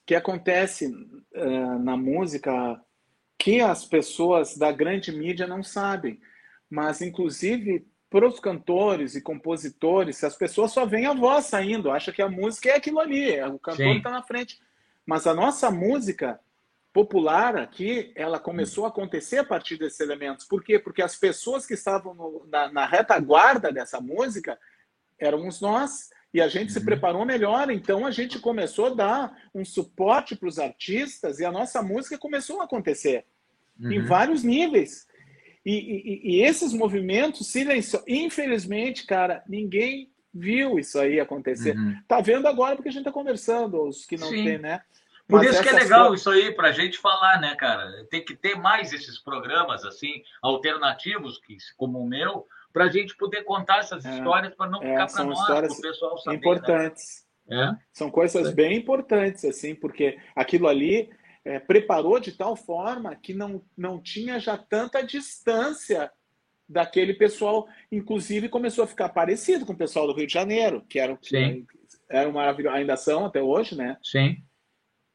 que acontece uh, na música que as pessoas da grande mídia não sabem. Mas, inclusive, para os cantores e compositores, as pessoas só veem a voz saindo, acha que a música é aquilo ali, é, o cantor está na frente. Mas a nossa música popular aqui, ela começou a acontecer a partir desses elementos. Por quê? Porque as pessoas que estavam no, na, na, retaguarda dessa música éramos nós. E a gente uhum. se preparou melhor, então a gente começou a dar um suporte para os artistas e a nossa música começou a acontecer uhum. em vários níveis. E, e, e esses movimentos silenciosos, infelizmente, cara, ninguém viu isso aí acontecer. Uhum. Tá vendo agora porque a gente tá conversando, os que não Sim. tem, né? Por Mas isso que é legal coisas... isso aí para a gente falar, né, cara? Tem que ter mais esses programas assim alternativos, que como o meu, para a gente poder contar essas é, histórias para não é, ficar para nós, para o pessoal saber. Né? Importantes. Né? É? São coisas é. bem importantes, assim, porque aquilo ali é, preparou de tal forma que não, não tinha já tanta distância daquele pessoal, inclusive começou a ficar parecido com o pessoal do Rio de Janeiro, que era, Sim. era maravilhoso, ainda são até hoje, né? Sim.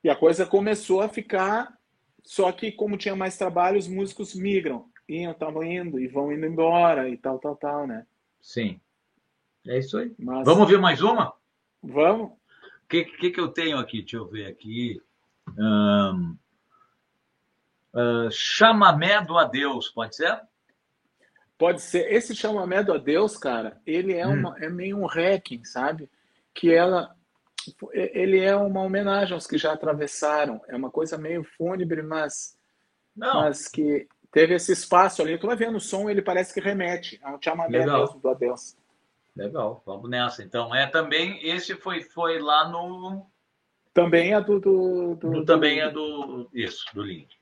E a coisa começou a ficar, só que como tinha mais trabalho, os músicos migram, iam, estavam indo e vão indo embora e tal, tal, tal, né? Sim. É isso aí. Mas... Vamos ver mais uma? Vamos. O que, que, que eu tenho aqui? Deixa eu ver aqui. Um, uh, chamamé do adeus, pode ser? Pode ser. Esse chamamé do adeus, cara, ele é, hum. uma, é meio um hacking, sabe? Que ela, ele é uma homenagem aos que já atravessaram. É uma coisa meio fúnebre, mas, Não. mas que teve esse espaço ali. Tu vai vendo o som, ele parece que remete ao chamamé mesmo do adeus. Legal, vamos nessa. Então, é também, esse foi, foi lá no também é do. do, do, também do... é do. Isso, do link.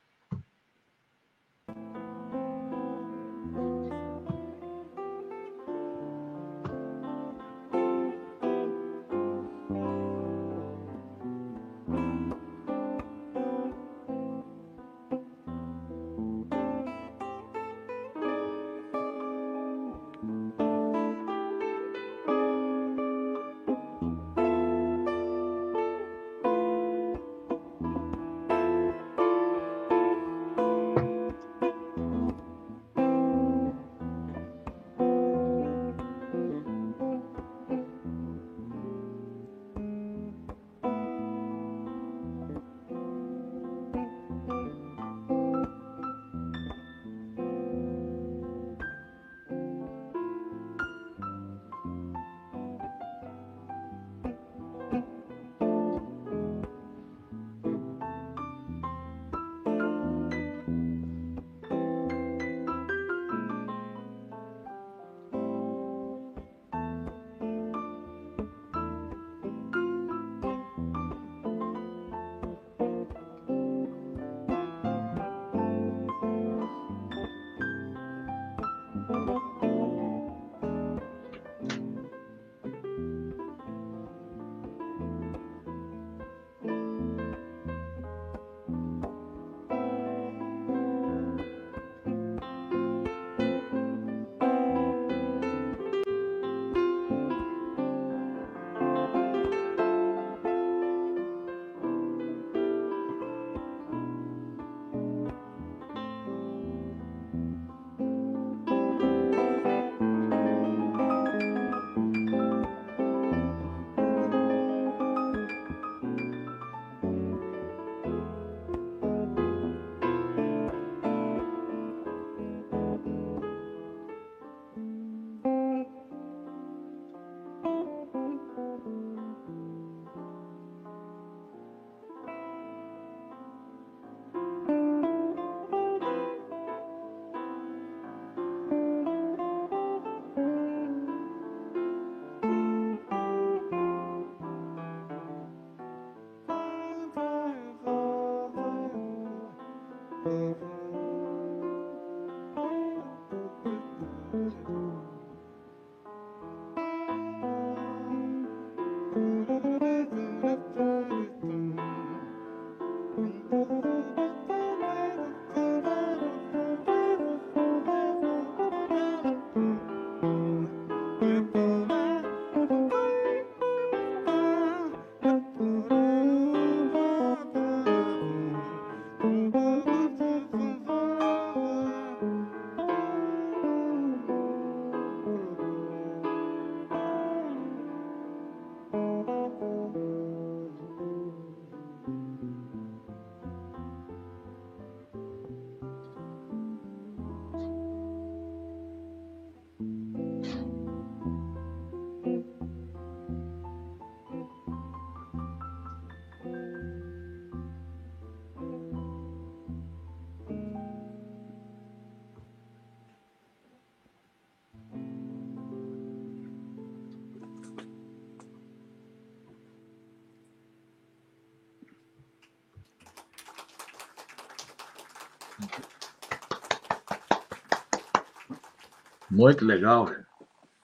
Muito legal, velho.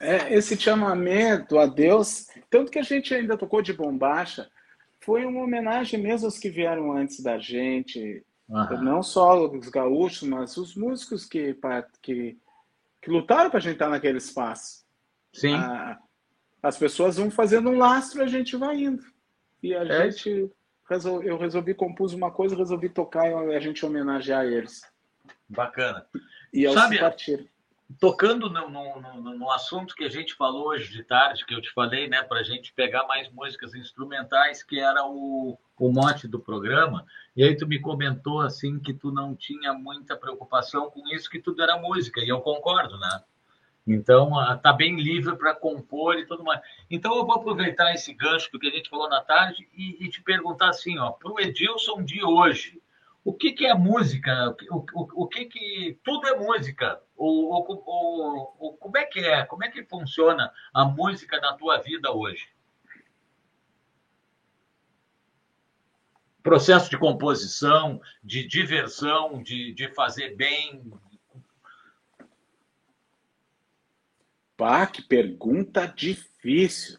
É, esse chamamento a Deus, tanto que a gente ainda tocou de bombacha, foi uma homenagem mesmo aos que vieram antes da gente, uhum. não só os gaúchos, mas os músicos que, que, que lutaram para a gente estar naquele espaço. Sim. A, as pessoas vão fazendo um lastro e a gente vai indo. E a é. gente, eu resolvi compus uma coisa, resolvi tocar e a gente homenagear eles. Bacana. E eles Sabe, partiram tocando no, no, no, no, assunto que a gente falou hoje de tarde, que eu te falei, né, para a gente pegar mais músicas instrumentais, que era o, o mote do programa, e aí tu me comentou assim que tu não tinha muita preocupação com isso, que tudo era música, e eu concordo, né? Então, tá bem livre para compor e tudo mais. Então, eu vou aproveitar esse gancho que a gente falou na tarde e, e te perguntar assim, ó, para o Edilson de hoje, o que, que é música? O, o, o que que tudo é música? O, o, o, como é que é? Como é que funciona a música na tua vida hoje? Processo de composição, de diversão, de, de fazer bem. Pá, que pergunta difícil.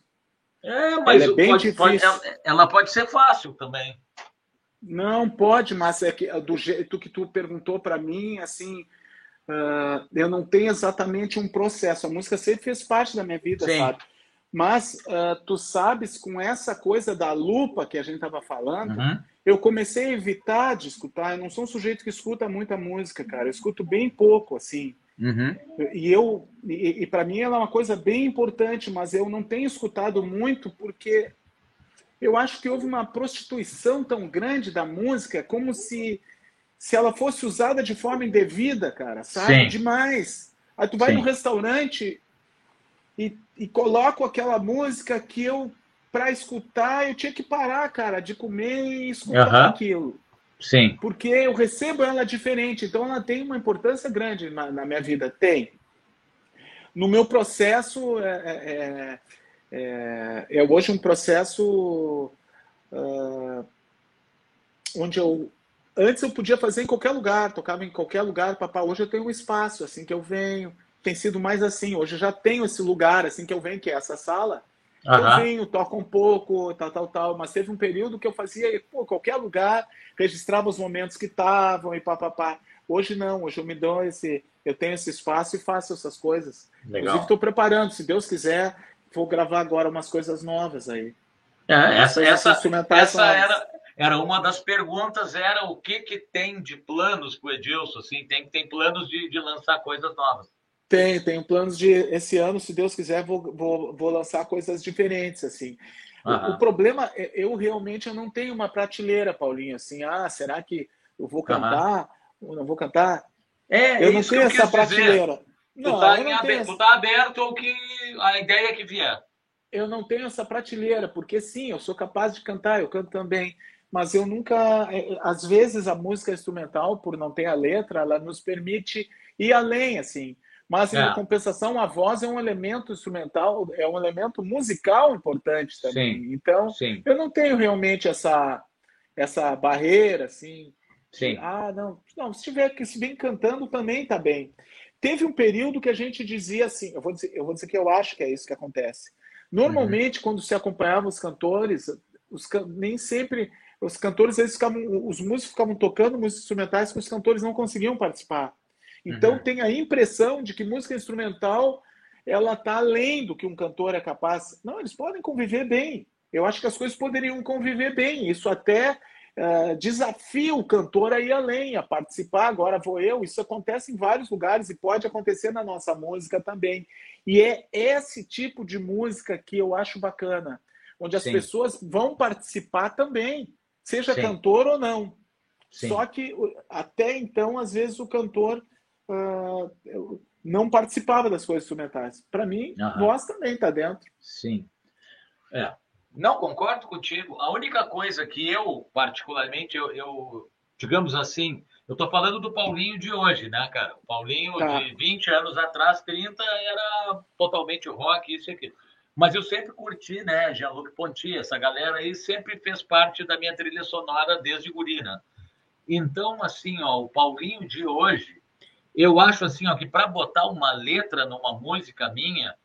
É, mas ela é bem pode, difícil. Pode, ela pode ser fácil também. Não pode, mas é que do jeito que tu perguntou para mim, assim, uh, eu não tenho exatamente um processo. A música sempre fez parte da minha vida, Sim. sabe? Mas uh, tu sabes, com essa coisa da lupa que a gente estava falando, uhum. eu comecei a evitar de escutar. Eu não sou um sujeito que escuta muita música, cara. Eu escuto bem pouco, assim. Uhum. E eu, e, e para mim ela é uma coisa bem importante, mas eu não tenho escutado muito porque eu acho que houve uma prostituição tão grande da música, como se, se ela fosse usada de forma indevida, cara, sabe? Sim. Demais. Aí tu vai Sim. no restaurante e, e coloco aquela música que eu, para escutar, eu tinha que parar, cara, de comer e escutar aquilo. Sim. Porque eu recebo ela diferente, então ela tem uma importância grande na, na minha vida. Tem. No meu processo, é, é, é é, hoje um processo uh, onde eu antes eu podia fazer em qualquer lugar, tocava em qualquer lugar, papá. Hoje eu tenho um espaço assim que eu venho. Tem sido mais assim. Hoje eu já tenho esse lugar assim que eu venho, que é essa sala. Uhum. Eu venho, toco um pouco, tal, tal, tal. Mas teve um período que eu fazia, pô, qualquer lugar, registrava os momentos que estavam e papapá. Hoje não, hoje eu me dou esse, eu tenho esse espaço e faço essas coisas. Legal. Inclusive estou preparando, se Deus quiser, vou gravar agora umas coisas novas aí. É, essa essa, essa era, era uma das perguntas, era o que, que tem de planos para o Edilson? Assim, tem, tem planos de, de lançar coisas novas? Tem, tenho planos de esse ano, se Deus quiser, vou, vou, vou lançar coisas diferentes, assim. O, o, problema, é, eu realmente eu não tenho uma prateleira, Paulinho, assim, ah, será que eu vou cantar ou não vou cantar? É, eu não tenho essa prateleira. Dizer. Não, tu tá, aberto, tu tá aberto ao que a ideia que vier. Eu não tenho essa prateleira, porque sim, eu sou capaz de cantar, eu canto também, mas eu nunca. É, às vezes a música instrumental, por não ter a letra, ela nos permite ir além, assim. Mas em é. compensação, a voz é um elemento instrumental, é um elemento musical importante também. Sim. Então, sim. eu não tenho realmente essa essa barreira, assim. Sim. ah, não, não, se tiver que se bem cantando também tá bem. Teve um período que a gente dizia assim, eu vou dizer, eu vou dizer que eu acho que é isso que acontece. Normalmente, uhum. quando se acompanhava os cantores, os, nem sempre os cantores, eles ficavam, os músicos ficavam tocando músicas instrumentais que os cantores não conseguiam participar. Então uhum. tem a impressão de que música instrumental ela está além do que um cantor é capaz. Não, eles podem conviver bem. Eu acho que as coisas poderiam conviver bem. Isso até uh, desafia o cantor a ir além, a participar. Agora vou eu. Isso acontece em vários lugares e pode acontecer na nossa música também. E é esse tipo de música que eu acho bacana, onde as Sim. pessoas vão participar também, seja Sim. cantor ou não. Sim. Só que até então, às vezes, o cantor uh, não participava das coisas instrumentais. Para mim, uhum. voz também está dentro. Sim. É. Não concordo contigo. A única coisa que eu, particularmente, eu, eu digamos assim, eu estou falando do Paulinho de hoje, né, cara? O Paulinho tá. de 20 anos atrás, 30, era totalmente rock, isso e aquilo. Mas eu sempre curti, né, Jean-Luc Ponty, essa galera aí sempre fez parte da minha trilha sonora desde guri, né? Então, assim, ó, o Paulinho de hoje, eu acho assim, ó, que para botar uma letra numa música minha,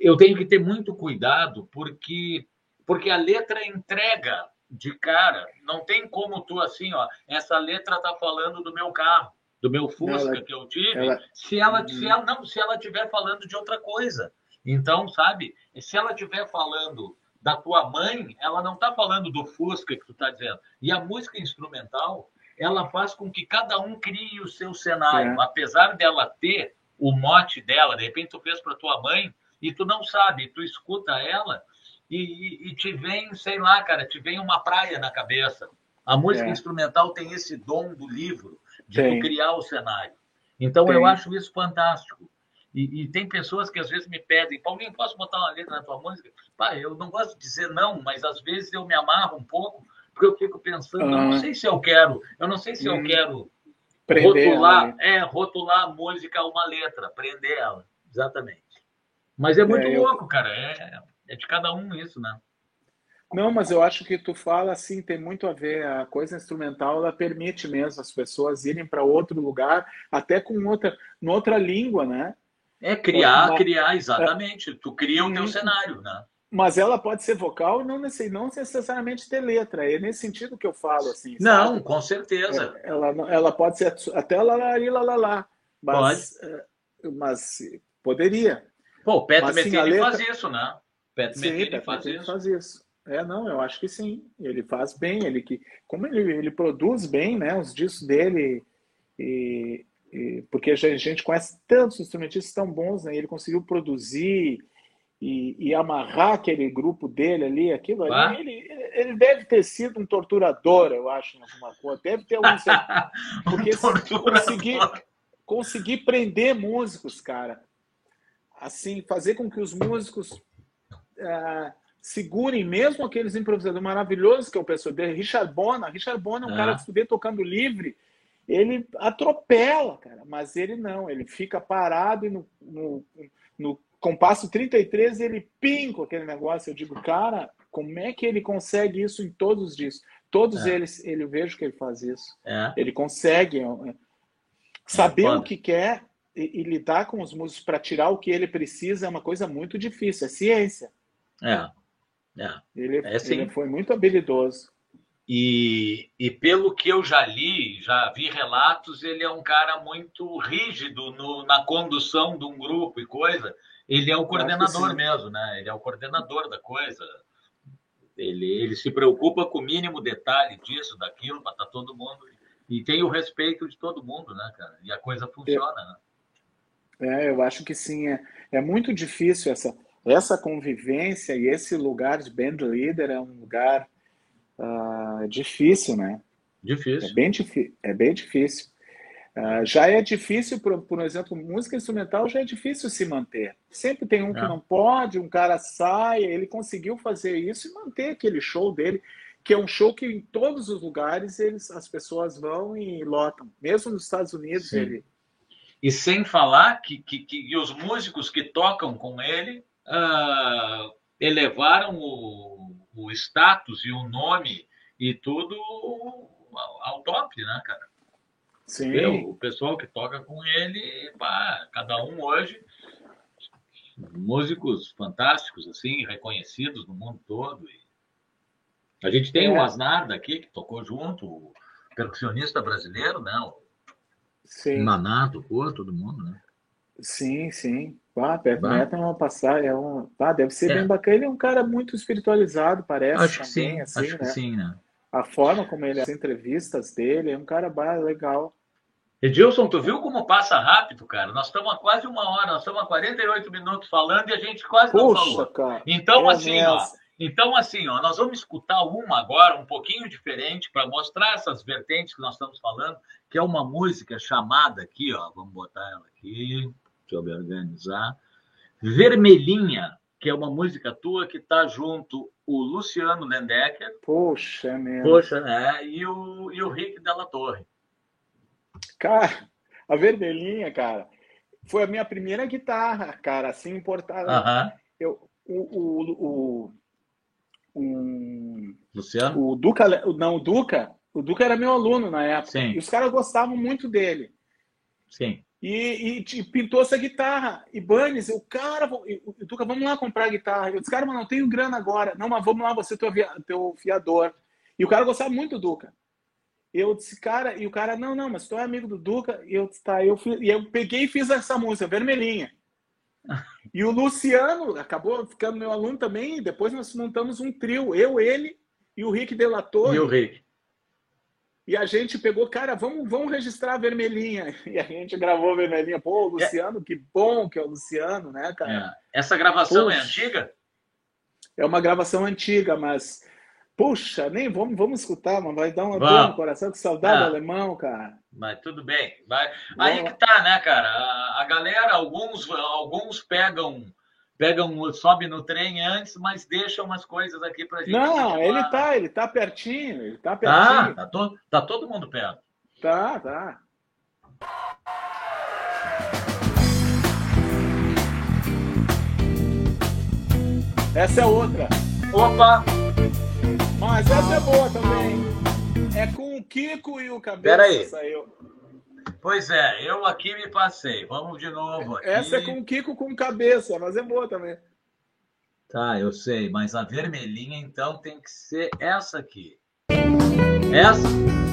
eu tenho que ter muito cuidado, porque porque a letra entrega de cara. Não tem como tu assim, ó, essa letra tá falando do meu carro, do meu Fusca ela, que eu tive, ela, se ela, se ela não, se ela estiver falando de outra coisa. Então, sabe, se ela estiver falando da tua mãe, ela não está falando do Fusca que tu está dizendo. E a música instrumental, ela faz com que cada um crie o seu cenário. É. Apesar dela ter o mote dela, de repente tu fez para tua mãe e tu não sabe, tu escuta ela e, e, e, te vem, sei lá, cara, te vem uma praia na cabeça. A música é. instrumental tem esse dom do livro de criar o cenário. Então tem. eu acho isso fantástico. E, e, tem pessoas que às vezes me pedem, Paulinho, posso botar uma letra na tua música? Pá, eu não gosto de dizer não, mas às vezes eu me amarro um pouco, porque eu fico pensando, eu não sei se eu quero, eu não sei se eu hum. quero rotular, né? é, rotular a música a uma letra, prender ela, exatamente. Mas é muito é, louco, eu... cara, é, é de cada um isso, né? Não, mas eu acho que tu fala assim, tem muito a ver. A coisa instrumental, ela permite mesmo as pessoas irem para outro lugar, até com outra, outra língua, né? É criar, criar, exatamente. É, tu cria o teu cenário, né? Mas ela pode ser vocal e não, não necessariamente ter letra. É nesse sentido que eu falo, assim. Não, sabe? com certeza. É, ela, ela pode ser até lalari, lalá. Mas, pode. É, mas poderia. Pô, o Pet Metini letra... faz isso, né? Pet Metini faz, isso. faz isso. É, não, eu acho que sim. Ele faz bem. Ele que, como ele, ele produz bem, né? Os discos dele e, e, porque a gente conhece tantos instrumentistas tão bons, né? Ele conseguiu produzir e, e amarrar aquele grupo dele ali, aquilo ali. Ah. Ele, ele deve ter sido um torturador, eu acho, em alguma coisa. Deve ter algum. porque um conseguir, conseguir prender músicos, cara. Assim, fazer com que os músicos. Uh, segurem mesmo aqueles improvisadores maravilhosos que é o pessoal dele, Richard Bona. Richard Bona é um ah. cara que estudei tocando livre ele atropela, cara, mas ele não, ele fica parado e no, no, no compasso 33 ele pinca aquele negócio. Eu digo, cara, como é que ele consegue isso em todos os discos? Todos é. eles, ele vejo que ele faz isso. É. Ele consegue é, é saber é, o que quer e, e, lidar com os músicos para tirar o que ele precisa é uma coisa muito difícil, é ciência. É. é. Ele, ele foi muito habilidoso. E, e pelo que eu já li, já vi relatos, ele é um cara muito rígido no, na condução de um grupo e coisa. Ele é o coordenador mesmo, né? Ele é o coordenador da coisa. Ele, ele se preocupa com o mínimo detalhe disso, daquilo, para estar tá todo mundo. E tem o respeito de todo mundo, né, cara? E a coisa funciona, né? É, eu acho que sim. É, é muito difícil essa, essa convivência e esse lugar de band leader é um lugar uh, difícil, né? Difícil. É bem, é bem difícil. Uh, já é difícil, por, por exemplo, música instrumental já é difícil se manter. Sempre tem um que é. não pode, um cara sai, ele conseguiu fazer isso e manter aquele show dele, que é um show que em todos os lugares eles, as pessoas vão e lotam. Mesmo nos Estados Unidos, Sim. ele. E sem falar que, que, que, os músicos que tocam com ele uh, elevaram o, o status e o nome e tudo ao top, né, cara? Sim. Eu, o pessoal que toca com ele, pá, cada um hoje, músicos fantásticos, assim, reconhecidos no mundo todo. E a gente tem é. o Asnar daqui, que tocou junto, o percussionista brasileiro, né? O Sim. Maná tocou, todo mundo, né? Sim, sim. Ah, Pet Meta é uma passagem, é um, ah, deve ser é. bem bacana. Ele é um cara muito espiritualizado, parece. Acho que também, sim, assim, acho né? que sim, né? A forma como ele, as entrevistas dele, é um cara legal. Edilson, tu viu como passa rápido, cara? Nós estamos há quase uma hora, nós estamos há 48 minutos falando e a gente quase Puxa, não falou. Cara, então, é assim, mesmo. ó, então, assim, ó, nós vamos escutar uma agora, um pouquinho diferente, para mostrar essas vertentes que nós estamos falando, que é uma música chamada aqui, ó, vamos botar ela aqui. Me organizar. Vermelhinha, que é uma música tua que está junto o Luciano Lendecker. Poxa, mesmo. Poxa, né? E o, e o Rick Della Torre. Cara, a Vermelhinha, cara, foi a minha primeira guitarra, cara, assim, importada. Uh -huh. Eu, o, o, o, um, Luciano? O Duca, não, o Duca, O Duca era meu aluno na época. Sim. E os caras gostavam muito dele. Sim. E, e, pintou essa guitarra. E Bunnies, o cara, o Duca, vamos lá comprar a guitarra. Eu disse, cara, mas não tenho grana agora. Não, mas vamos lá, você teu, teu fiador. E o cara gostava muito do Duca. Eu disse, cara, e o cara, não, não, mas tu é amigo do Duca. E eu disse, tá, eu, fiz, e eu peguei e fiz essa música, Vermelhinha. E o Luciano acabou ficando meu aluno também. E depois nós montamos um trio, eu, ele e o Rick Delator. E o Rick. E a gente pegou, cara, vamos, vamos registrar a vermelhinha. E a gente gravou a vermelhinha. Pô, o Luciano, é. que bom que é o Luciano, né, cara? É. Essa gravação Puxa, é antiga? É uma gravação antiga, mas. Puxa, nem vamos, vamos escutar, mas vai dar uma dor no coração, que saudade do alemão, cara. Mas tudo bem. Vai... Aí que tá, né, cara? A, a galera, alguns, alguns pegam pegam, sobe no trem antes, mas deixam umas coisas aqui pra gente. Não, ele tá, ele tá pertinho, ele tá, tá pertinho. Tá, tá, to, tá todo mundo perto. Tá, tá. Essa é outra. Opa! Mas essa é boa também. É com o Kiko e o Cabeça Pera aí. saiu. Pois é, eu aqui me passei. Vamos de novo aqui. Essa é com o Kiko com cabeça, mas é boa também. Tá, eu sei, mas a vermelhinha então tem que ser essa aqui. Essa?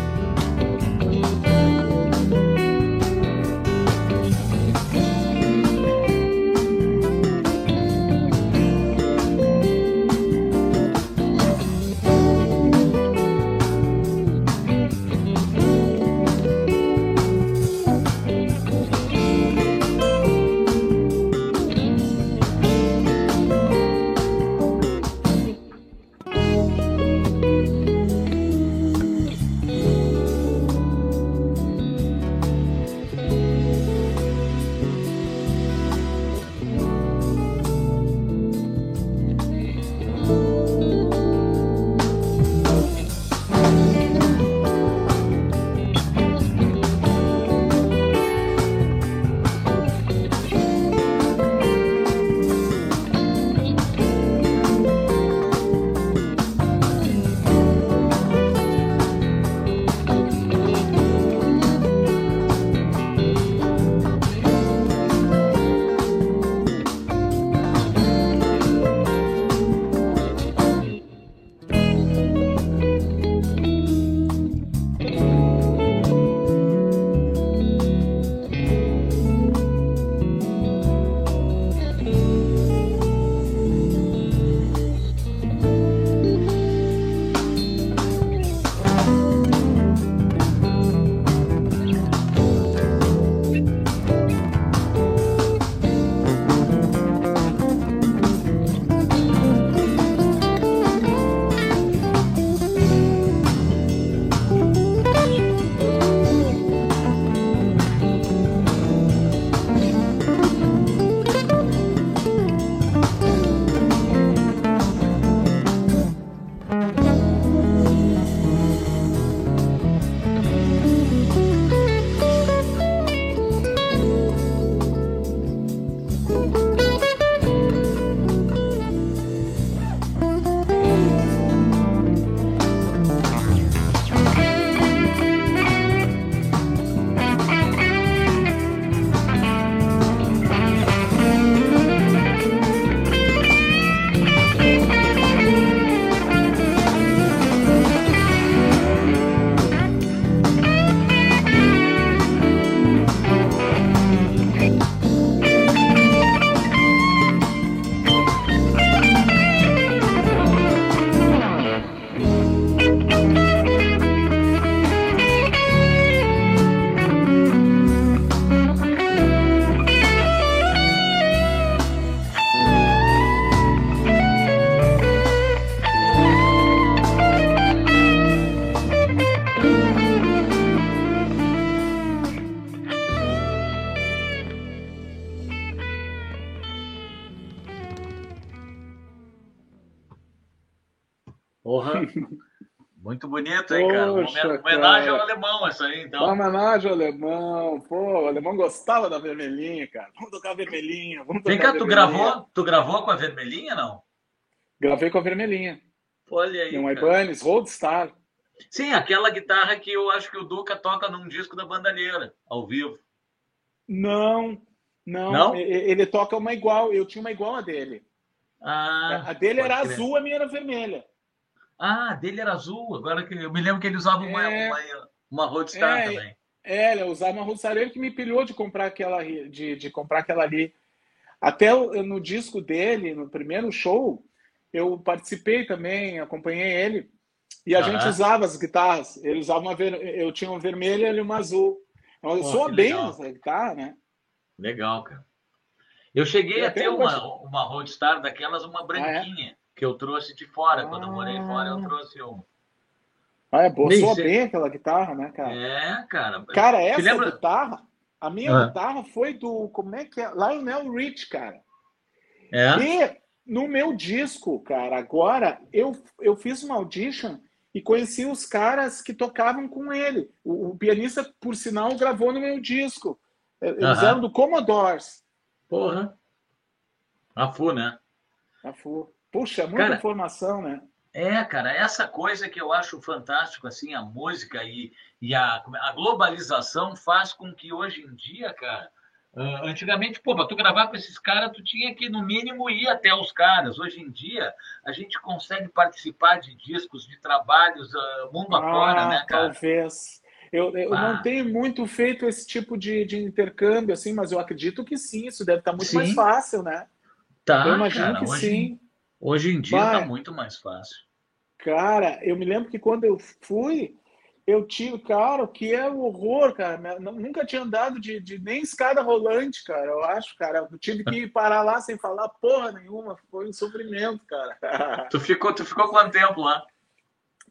Bonito, hein, cara? Poxa, homenagem cara. ao alemão, essa aí, então. Uma homenagem ao alemão. Pô, o alemão gostava da vermelhinha, cara. Vamos tocar a vermelhinha. Vamos tocar Vem cá, tu gravou, tu gravou com a vermelhinha, não? Gravei com a vermelhinha. Olha aí. Tem um Ibanez, Roadstar. Sim, aquela guitarra que eu acho que o Duca toca num disco da Bandalheira, ao vivo. Não, não, não? Ele toca uma igual. Eu tinha uma igual a dele. Ah, a dele era azul, a minha era vermelha. Ah, dele era azul. Agora que eu me lembro que ele usava uma, é... uma, uma Roadstar é, também. É, ele usava uma Roadstar. Ele que me pilhou de comprar aquela, de, de comprar aquela ali. Até no disco dele, no primeiro show, eu participei também, acompanhei ele. E a gente usava as guitarras. Ele usava uma ver... eu tinha uma vermelha e uma azul. Eu sou bem essa guitarra, né? Legal, cara. Eu cheguei eu a ter uma, uma Roadstar daquelas, uma branquinha, ah, é? Que eu trouxe de fora. Ah. Quando eu morei fora, eu trouxe uma. Ah, é boa. Soa bem aquela guitarra, né, cara? É, cara. Cara, essa lembra... guitarra, a minha ah. guitarra foi do, como é que é? Lionel Rich, cara. É? E no meu disco, cara, agora, eu, eu fiz uma audition e conheci os caras que tocavam com ele. O, o pianista, por sinal, gravou no meu disco. Eles eram do Commodores. Porra. A FU, né? A FU. Puxa, muita cara, informação, né? É, cara, essa coisa que eu acho fantástico, assim, a música e, e a, a globalização faz com que hoje em dia, cara, Uh, antigamente, pô, para tu gravar com esses caras, tu tinha que, no mínimo, ir até os caras. Hoje em dia, a gente consegue participar de discos, de trabalhos uh, mundo ah, afora, né, cara? Talvez. Eu, eu ah. não tenho muito feito esse tipo de, de intercâmbio, assim, mas eu acredito que sim, isso deve estar muito sim. mais fácil, né? Tá, eu imagino cara, que sim. Hoje em dia está muito mais fácil. Cara, eu me lembro que quando eu fui, eu tive, cara, o que é o horror, cara. Nunca tinha andado de, de, nem escada rolante, cara. Eu acho, cara. Eu tive que parar lá sem falar porra nenhuma. Foi um sofrimento, cara. Tu ficou, tu ficou quanto tempo lá?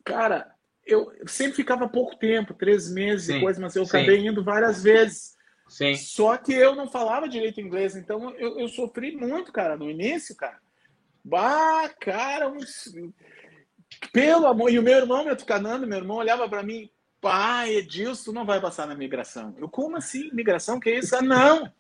Cara, eu sempre ficava pouco tempo, três meses sim, e coisa, mas eu sim. acabei indo várias vezes. Sim. Só que eu não falava direito inglês, então eu, eu sofri muito, cara, no início, cara. Bah, cara, um pelo amor. E o meu irmão me atucanando, meu irmão olhava para mim, pai, Edilson, não vai passar na migração. Eu, como assim? Migração? Que é isso? Ah, não!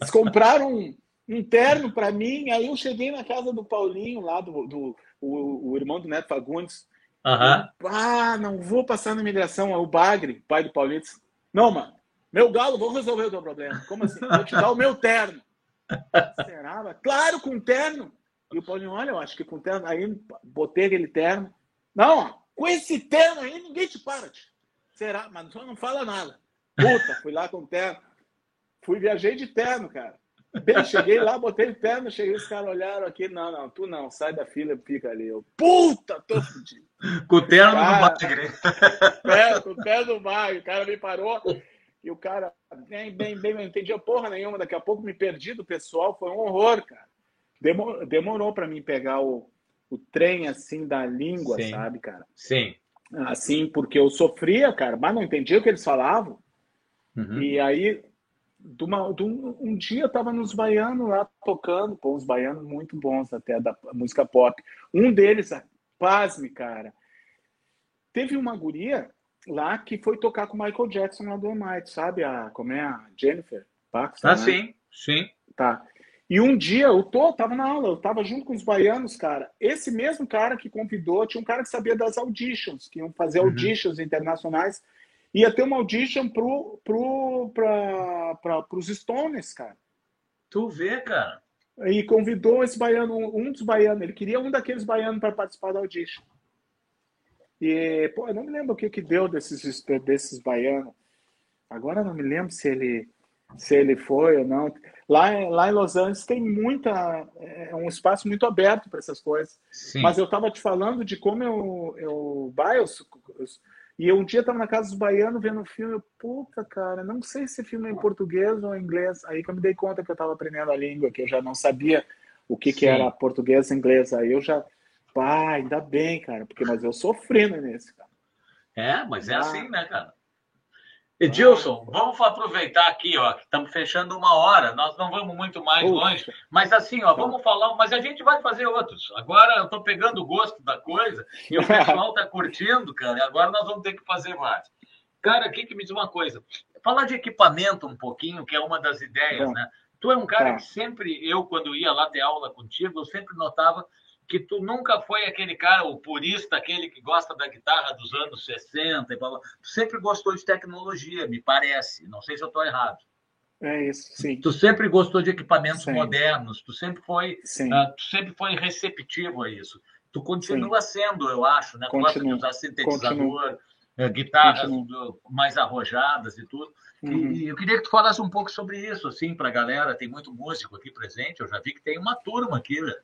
Eles compraram um, um terno para mim, aí eu cheguei na casa do Paulinho, lá do, do o, o irmão do Neto Fagundes. Uhum. ah, não vou passar na migração. O Bagre, pai do Paulinho, disse, não, mano, meu galo, vou resolver o teu problema. Como assim? Vou te dar o meu terno. Será? Claro, com terno. E o Paulinho, olha, eu acho que com terno. Aí botei aquele terno. Não, com esse terno aí ninguém te para. Tio. Será? Mas só não fala nada. Puta, fui lá com terno. Fui, viajei de terno, cara. Bem, cheguei lá, botei o terno, cheguei, os caras olharam aqui. Não, não, tu não, sai da fila, fica ali. Eu, puta, tô fudido. Com o terno cara, no bagre. É, com o terno no bagre. O cara me parou. E o cara, bem, bem, bem, não entendia porra nenhuma. Daqui a pouco me perdi do pessoal. Foi um horror, cara demorou, demorou para mim pegar o, o trem assim da língua, Sim. sabe, cara? Sim. Assim, porque eu sofria, cara, mas não entendia o que eles falavam. Uhum. E aí, de uma, de um, um, dia eu tava nos baianos lá tocando, pô, uns baianos muito bons até da música pop. Um deles, pasme, cara, teve uma guria lá que foi tocar com o Michael Jackson na do Might, sabe? A, como é a Jennifer Paxton? Ah, né? sim, sim. Tá. E um dia eu tô, tava na aula, eu tava junto com os baianos, cara. Esse mesmo cara que convidou, tinha um cara que sabia das auditions, que iam fazer uhum. auditions internacionais. Ia ter uma audition pro, pro, pra, pra, pros Stones, cara. Tu vê, cara. E convidou esse baiano, um dos baianos, ele queria um daqueles baianos para participar da audition. E, pô, eu não me lembro o que que deu desses, desses baianos. Agora não me lembro se ele, se ele foi ou não. Lá, lá em Los Angeles tem muita. É um espaço muito aberto para essas coisas. Sim. Mas eu estava te falando de como eu. eu, eu e eu um dia estava na casa dos baianos vendo um filme. Eu, Puta, cara, não sei se filme é em português ou em inglês. Aí que eu me dei conta que eu estava aprendendo a língua, que eu já não sabia o que, que era português e inglês. Aí eu já. Pá, ainda bem, cara, porque mas eu sofrendo nesse, cara. É, mas é ah. assim, né, cara? Edilson, vamos aproveitar aqui, ó, que estamos fechando uma hora, nós não vamos muito mais Puxa. longe, mas assim, ó, vamos falar, mas a gente vai fazer outros. Agora eu estou pegando o gosto da coisa e o pessoal está curtindo, cara, e agora nós vamos ter que fazer mais. Cara, aqui que me diz uma coisa, falar de equipamento um pouquinho, que é uma das ideias, né? Tu é um cara tá. que sempre, eu quando ia lá ter aula contigo, eu sempre notava que tu nunca foi aquele cara, o purista, aquele que gosta da guitarra dos anos 60 e blá, blá. Tu sempre gostou de tecnologia, me parece. Não sei se eu estou errado. É isso, sim. Tu sempre gostou de equipamentos sim. modernos, tu sempre foi, uh, tu sempre foi receptivo a isso. Tu continua sim. sendo, eu acho, né? Tu gosta de usar sintetizador, uh, guitarras Continua. mais arrojadas e tudo. Uhum. E eu queria que tu falasse um pouco sobre isso, assim, para a galera. Tem muito músico aqui presente. Eu já vi que tem uma turma aqui, né?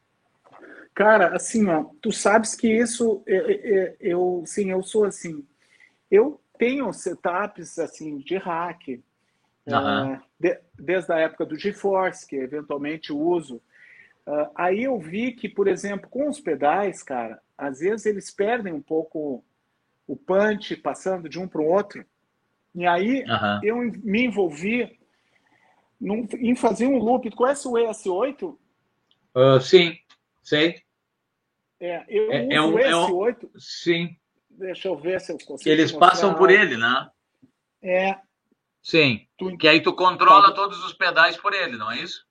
Cara, assim, ó, tu sabes que isso, eu, eu, sim, eu sou assim, eu tenho setups assim de hack, uhum. uh, de, desde a época do GeForce, que eventualmente uso. Uh, aí eu vi que, por exemplo, com os pedais, cara, às vezes eles perdem um pouco o punch passando de um para o outro. E aí uhum. eu me envolvi num, em fazer um loop. Tu conhece o ES8? Uh, ah, sim, sei. É, eu é, é uso é um, esse 8. Sim. Deixa eu ver se eu consigo. Eles passam por ele, né? É. Sim. Tu... Que aí tu controla tá... todos os pedais por ele, não é isso?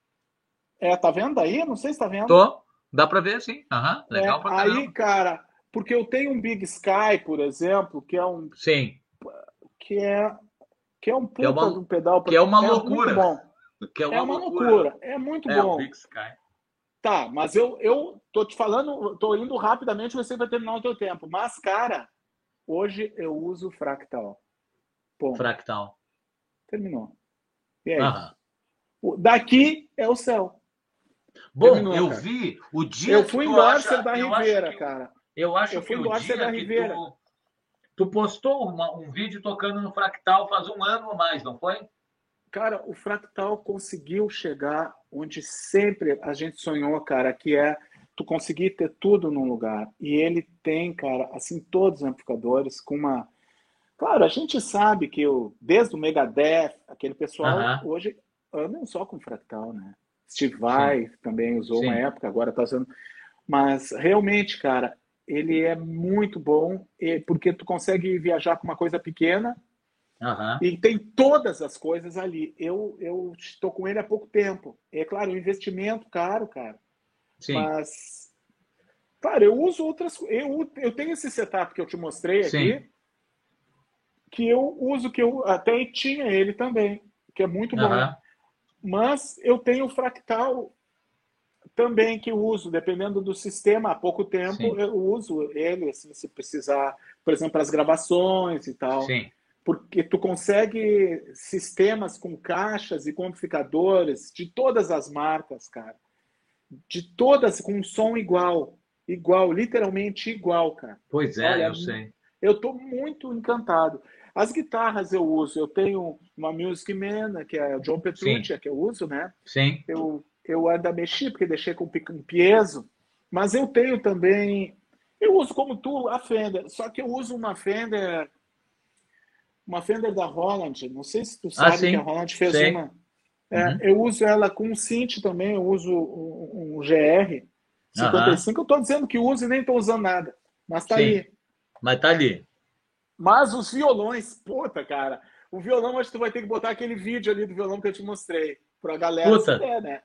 É, tá vendo aí? Não sei se tá vendo. Tô. Dá para ver, sim. Uhum. Legal é, pra Aí, cara, porque eu tenho um Big Sky, por exemplo, que é um. Sim. Que é. Que é um puta é uma, de um pedal. Que é uma é loucura. bom. Que é uma, é uma loucura. loucura. É muito é, bom. O Big Sky. Tá, mas eu, eu tô te falando, tô indo rapidamente, você vai terminar o teu tempo. Mas, cara, hoje eu uso fractal. Ponto. Fractal. Terminou. E aí? Daqui é o céu. Bom, Terminou, eu cara. vi o dia Eu fui em Dorcer da Ribeira, cara. Eu acho eu que o dia da Ribeira. Tu, tu, postou uma, um vídeo tocando no fractal faz um ano ou mais, não foi? Cara, o fractal conseguiu chegar onde sempre a gente sonhou, cara, que é tu conseguir ter tudo num lugar. E ele tem, cara, assim, todos os amplificadores com uma. Claro, a gente sabe que o, desde o Megadeth, aquele pessoal uh -huh. hoje andam só com fractal, né? Steve Vai também usou Sim. uma época, agora tá usando. Mas realmente, cara, ele é muito bom porque tu consegue viajar com uma coisa pequena Uhum. E tem todas as coisas ali. Eu eu estou com ele há pouco tempo. É claro, um investimento caro, cara. Sim. Mas, claro, eu uso outras. Eu, eu tenho esse setup que eu te mostrei Sim. aqui, que eu uso, que eu até tinha ele também, que é muito bom. Uhum. Mas eu tenho o fractal também que uso, dependendo do sistema. Há pouco tempo Sim. eu uso ele, assim, se precisar, por exemplo, para as gravações e tal. Sim porque tu consegue sistemas com caixas e amplificadores de todas as marcas, cara. De todas, com um som igual. Igual, literalmente igual, cara. Pois é, Olha, eu sei. Eu tô muito encantado. As guitarras eu uso. Eu tenho uma Music Man, que é o John Petrucci, Sim. que eu uso, né? Sim. Eu, eu ainda mexi, porque deixei com um piezo. Mas eu tenho também... Eu uso como tu a Fender, só que eu uso uma Fender uma Fender da Holland. Não sei se tu ah, sabe ah, que a Holland fez Sim. uma. É, uhum. Eu uso ela com um Cinti também, eu uso um, um GR 55. Uhum. Eu estou dizendo que uso e nem estou usando nada. Mas tá Sim. ali. Mas tá ali. Mas os violões, puta, cara. O violão, acho que tu vai ter que botar aquele vídeo ali do violão que eu te mostrei. Pra galera puta. né?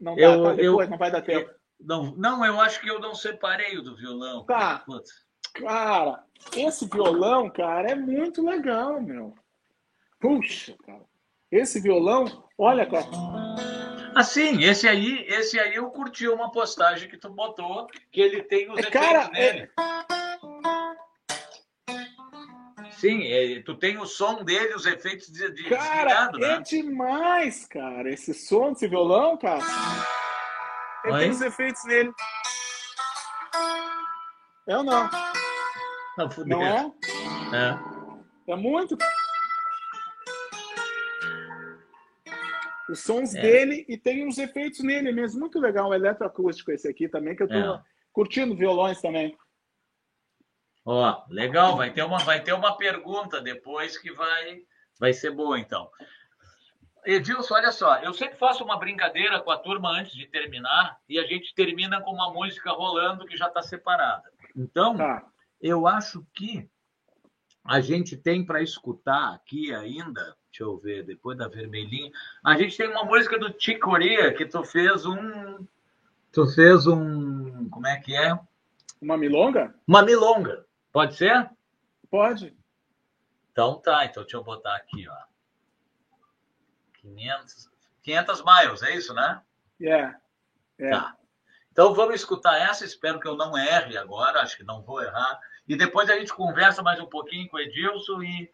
Não dá, eu, depois, eu, não vai dar tempo. Eu, não, não, eu acho que eu não separei o do violão. Tá. Puta. Cara, esse violão, cara, é muito legal, meu. Puxa, cara. Esse violão, olha, cara. Assim, esse aí, esse aí eu curti uma postagem que tu botou, que ele tem os é, cara, nele. É... Sim, é, tu tem o som dele, os efeitos de, de Cara, é né? demais, cara. Esse som desse violão, cara. Ele Oi? tem os efeitos nele. É ou não? Não, é? É. É muito. Os sons é. dele e tem uns efeitos nele mesmo. Muito legal, um eletroacústico esse aqui também, que eu tô é. curtindo violões também. Ó, legal, vai ter uma vai ter uma pergunta depois que vai vai ser boa então. Edilson, olha só, eu sempre faço uma brincadeira com a turma antes de terminar e a gente termina com uma música rolando que já está separada. Então, tá eu acho que a gente tem para escutar aqui ainda, deixa eu ver, depois da vermelhinha, a gente tem uma música do Ticoria que tu fez um tu fez um como é que é? Uma milonga? Uma milonga. Pode ser? Pode. Então tá, então deixa eu botar aqui, ó. 500, 500 miles, é isso, né? É. Yeah. Yeah. Tá. Então vamos escutar essa, espero que eu não erre agora, acho que não vou errar. E depois a gente conversa mais um pouquinho com o Edilson e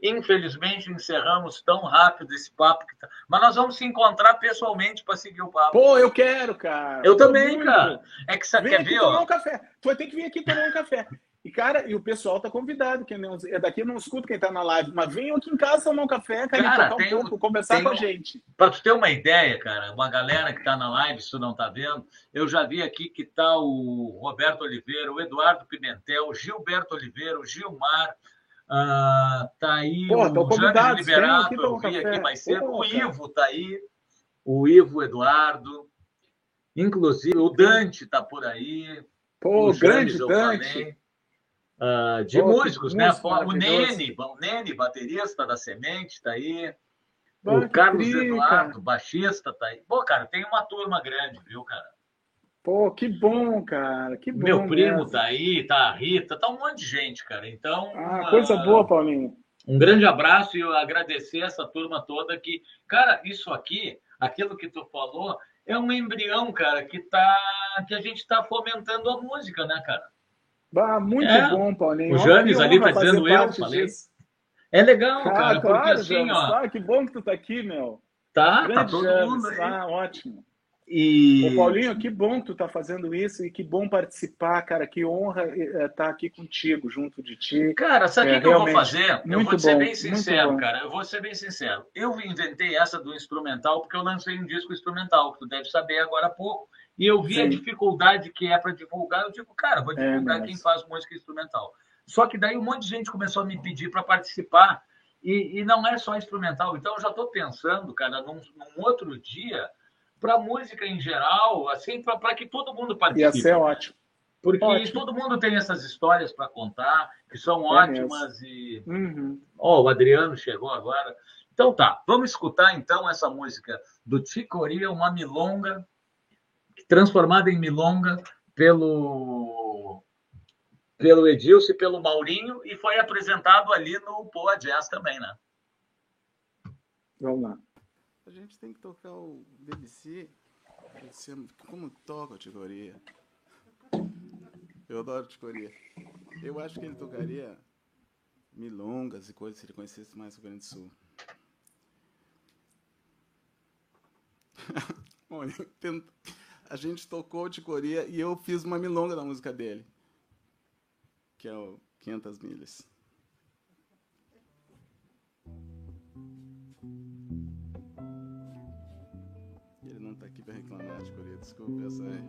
infelizmente encerramos tão rápido esse papo. Tá... Mas nós vamos se encontrar pessoalmente para seguir o papo. Pô, eu quero, cara. Eu também, muito. cara. É que você Vem quer ver, tomar ó. um café. Tu vai ter que vir aqui tomar um café. E, cara, e o pessoal tá convidado. Quem não, é daqui eu não escuto quem tá na live, mas venham aqui em casa tomar um café, cara, Cara, tem pouco, conversar com a gente. Para tu ter uma ideia, cara, uma galera que está na live, se tu não está vendo, eu já vi aqui que tá o Roberto Oliveira, o Eduardo Pimentel, o Gilberto Oliveira, o Gilmar, ah, tá aí Pô, o venham Liberato, eu vi café. aqui mais cedo, Pô, o. Ivo tá aí, o Ivo Eduardo, inclusive o Dante tá por aí, Pô, o grande Dante. falei. Ah, de Pô, músicos, né? O. Nene, o Nene, baterista da Semente, tá aí. O Carlos Eduardo, cara. baixista, tá aí. Pô, cara, tem uma turma grande, viu, cara? Pô, que bom, cara. Que bom. Meu primo mesmo. tá aí, tá a Rita, tá um monte de gente, cara. Então, Ah, coisa boa, Paulinho. um grande abraço e eu agradecer essa turma toda que, cara, isso aqui, aquilo que tu falou, é um embrião, cara, que tá que a gente tá fomentando a música, né, cara? Bah, muito É. bom, Paulinho. O que ali tá dizendo eu, falei. disso. É legal, Ah, cara, porque claro, assim, James. ó, Ah, que bom que tu tá aqui, meu. tá, tá Grande todo James. mundo aí. Ah, ótimo. E Ô, Paulinho, que bom que tu tá fazendo isso e que bom participar, cara. Que honra estar aqui contigo, junto de ti. Cara, sabe o É, que, que eu vou fazer? Eu vou ser bom, bem sincero, cara. Eu vou ser bem sincero. Eu inventei essa do instrumental porque eu lancei um disco instrumental, que tu deve saber agora há pouco. E eu vi a Sim. dificuldade que é para divulgar. Eu digo, cara, vou É divulgar mesmo. quem faz música instrumental. Só que daí um monte de gente começou a me pedir para participar. E, e não é só instrumental. Então eu já estou pensando, cara, num, num outro dia, para música em geral, assim, para que todo mundo Ia participe. ser ótimo. Porque Ótimo. todo mundo tem essas histórias para contar, que são É ótimas e Uhum. Ó, o Adriano chegou agora. Então tá, vamos escutar então essa música do Ticoria, uma milonga, transformada em milonga pelo, pelo Edilson e pelo Maurinho, e foi apresentado ali no Poa Jazz também, né? Vamos lá. A gente tem que tocar o BBC. Como toca o Ticoria? Eu adoro Ticoria. Eu acho que ele tocaria milongas e coisas se ele conhecesse mais o Grande Sul. A gente tocou Ticoria e eu fiz uma milonga da música dele. Que é o 500 milhas. Pra reclamar, Ticoria. Desculpa, essa é.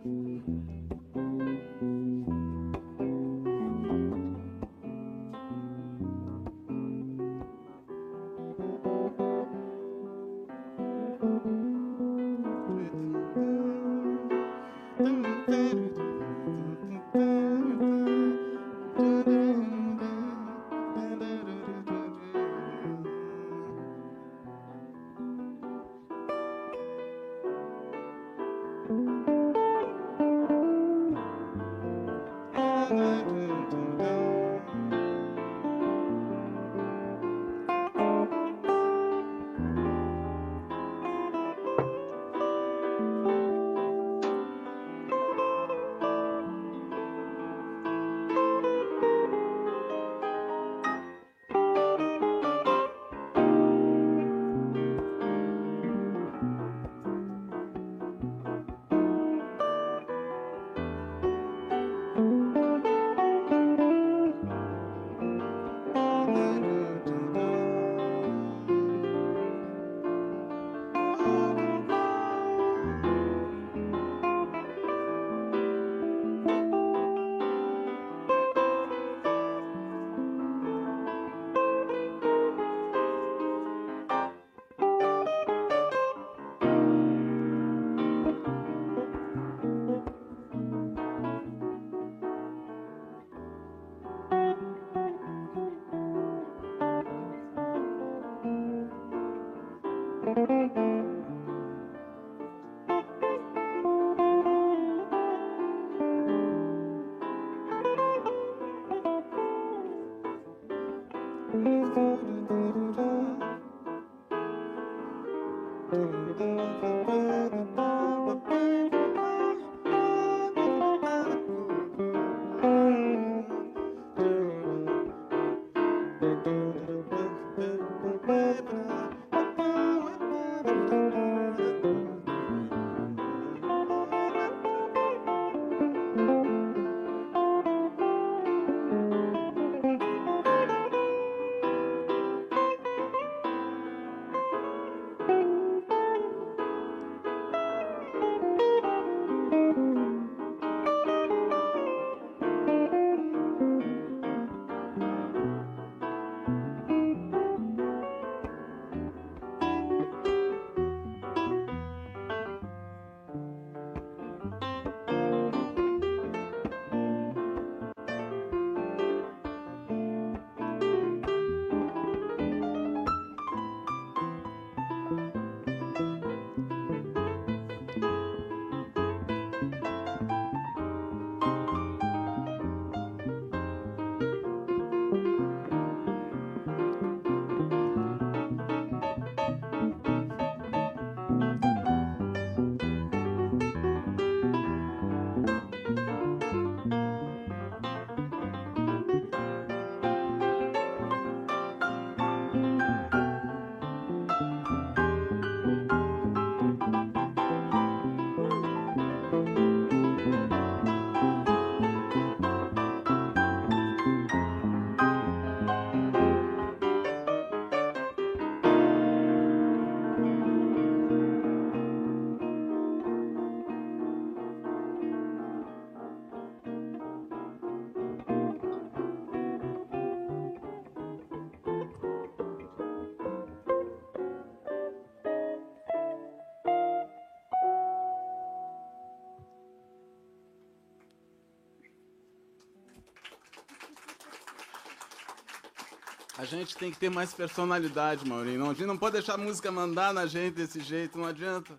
A gente tem que ter mais personalidade, Maurinho. Não, a gente não pode deixar a música mandar na gente desse jeito, não adianta.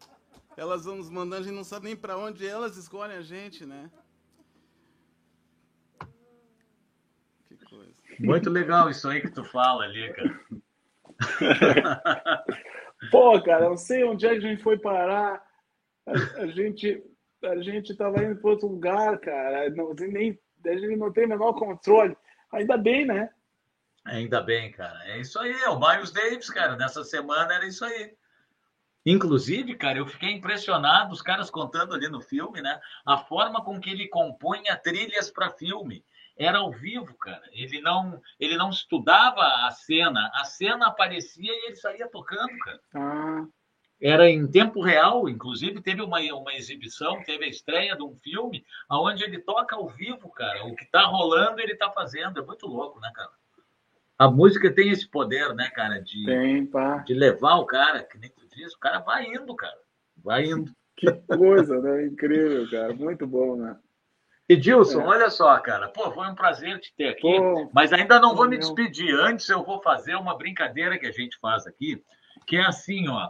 Elas vão nos mandando, a gente não sabe nem para onde elas escolhem a gente, né? Que coisa. Muito legal isso aí que tu fala ali, cara. Pô, cara, eu sei onde é que a gente foi parar. A, a gente a gente estava indo para outro lugar, cara. Não, nem, a gente não tem o menor controle. Ainda bem, né? Ainda bem, cara. É isso aí, é o Miles Davis, cara. Nessa semana era isso aí. Inclusive, cara, eu fiquei impressionado, os caras contando ali no filme, né? A forma com que ele compunha trilhas para filme. Era ao vivo, cara. Ele não, ele não estudava a cena. A cena aparecia e ele saía tocando, cara. Ah. Era em tempo real, inclusive teve uma, uma exibição, teve a estreia de um filme onde ele toca ao vivo, cara. O que tá rolando, ele tá fazendo. É muito louco, né, cara? A música tem esse poder, né, cara, de, tem, de levar o cara, que nem tu disse, o cara vai indo, cara. Vai indo. Que coisa, né? Incrível, cara. Muito bom, né? Edilson, é. olha só, cara. Pô, foi um prazer te ter aqui, Pô, mas ainda não vou me despedir. Antes eu vou fazer uma brincadeira que a gente faz aqui, que é assim, ó.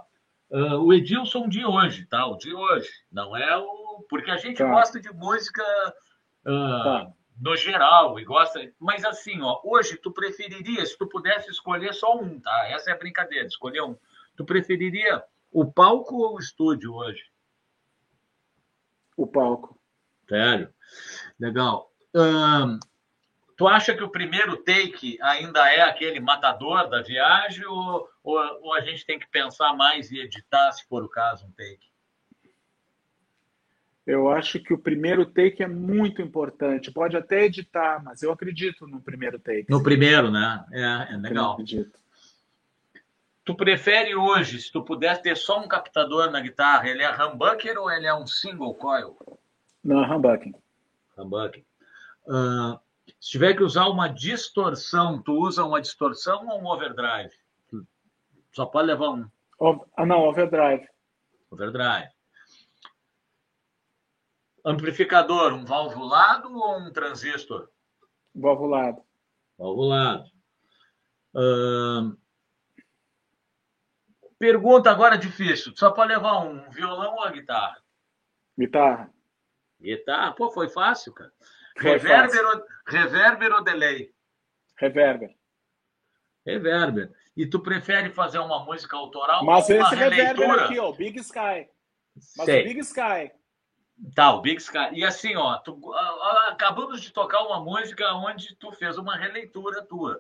Uh, o Edilson de hoje, tá? O de hoje. Não é o. Porque a gente tá. gosta de música. Uh, tá no geral e gosta. Mas assim, ó, hoje tu preferiria, se tu pudesse escolher só um, tá? Essa é a brincadeira, escolher um. Tu preferiria o palco ou o estúdio hoje? O palco. Sério? Legal. tu acha que o primeiro take ainda é aquele matador da viagem ou, ou, ou a gente tem que pensar mais e editar, se for o caso, um take? Eu acho que o primeiro take é muito importante. Pode até editar, mas eu acredito no primeiro take. No primeiro, né? É, é legal. Eu acredito. Tu prefere hoje, se tu pudesse ter só um captador na guitarra, ele é humbucker ou ele é um single coil? Não, humbucker. Humbucker. Uh, se tiver que usar uma distorção, tu usa uma distorção ou um overdrive? Só pode levar um. Ah, não, overdrive. Overdrive. Amplificador, um valvulado ou um transistor? Valvulado. Valvulado. Uh... Pergunta agora difícil. Só para levar um violão ou a guitarra? Guitarra. Guitarra? Pô, foi fácil, cara. Foi reverber, fácil. Ou... reverber ou delay? Reverber. Reverber. E tu prefere fazer uma música autoral Mas ou uma esse reverber releitura? aqui, ó, o Big Sky. Mas Sei. o Big Sky. Tá, o Big Sky. E assim, ó, tu, acabamos de tocar uma música onde tu fez uma releitura tua.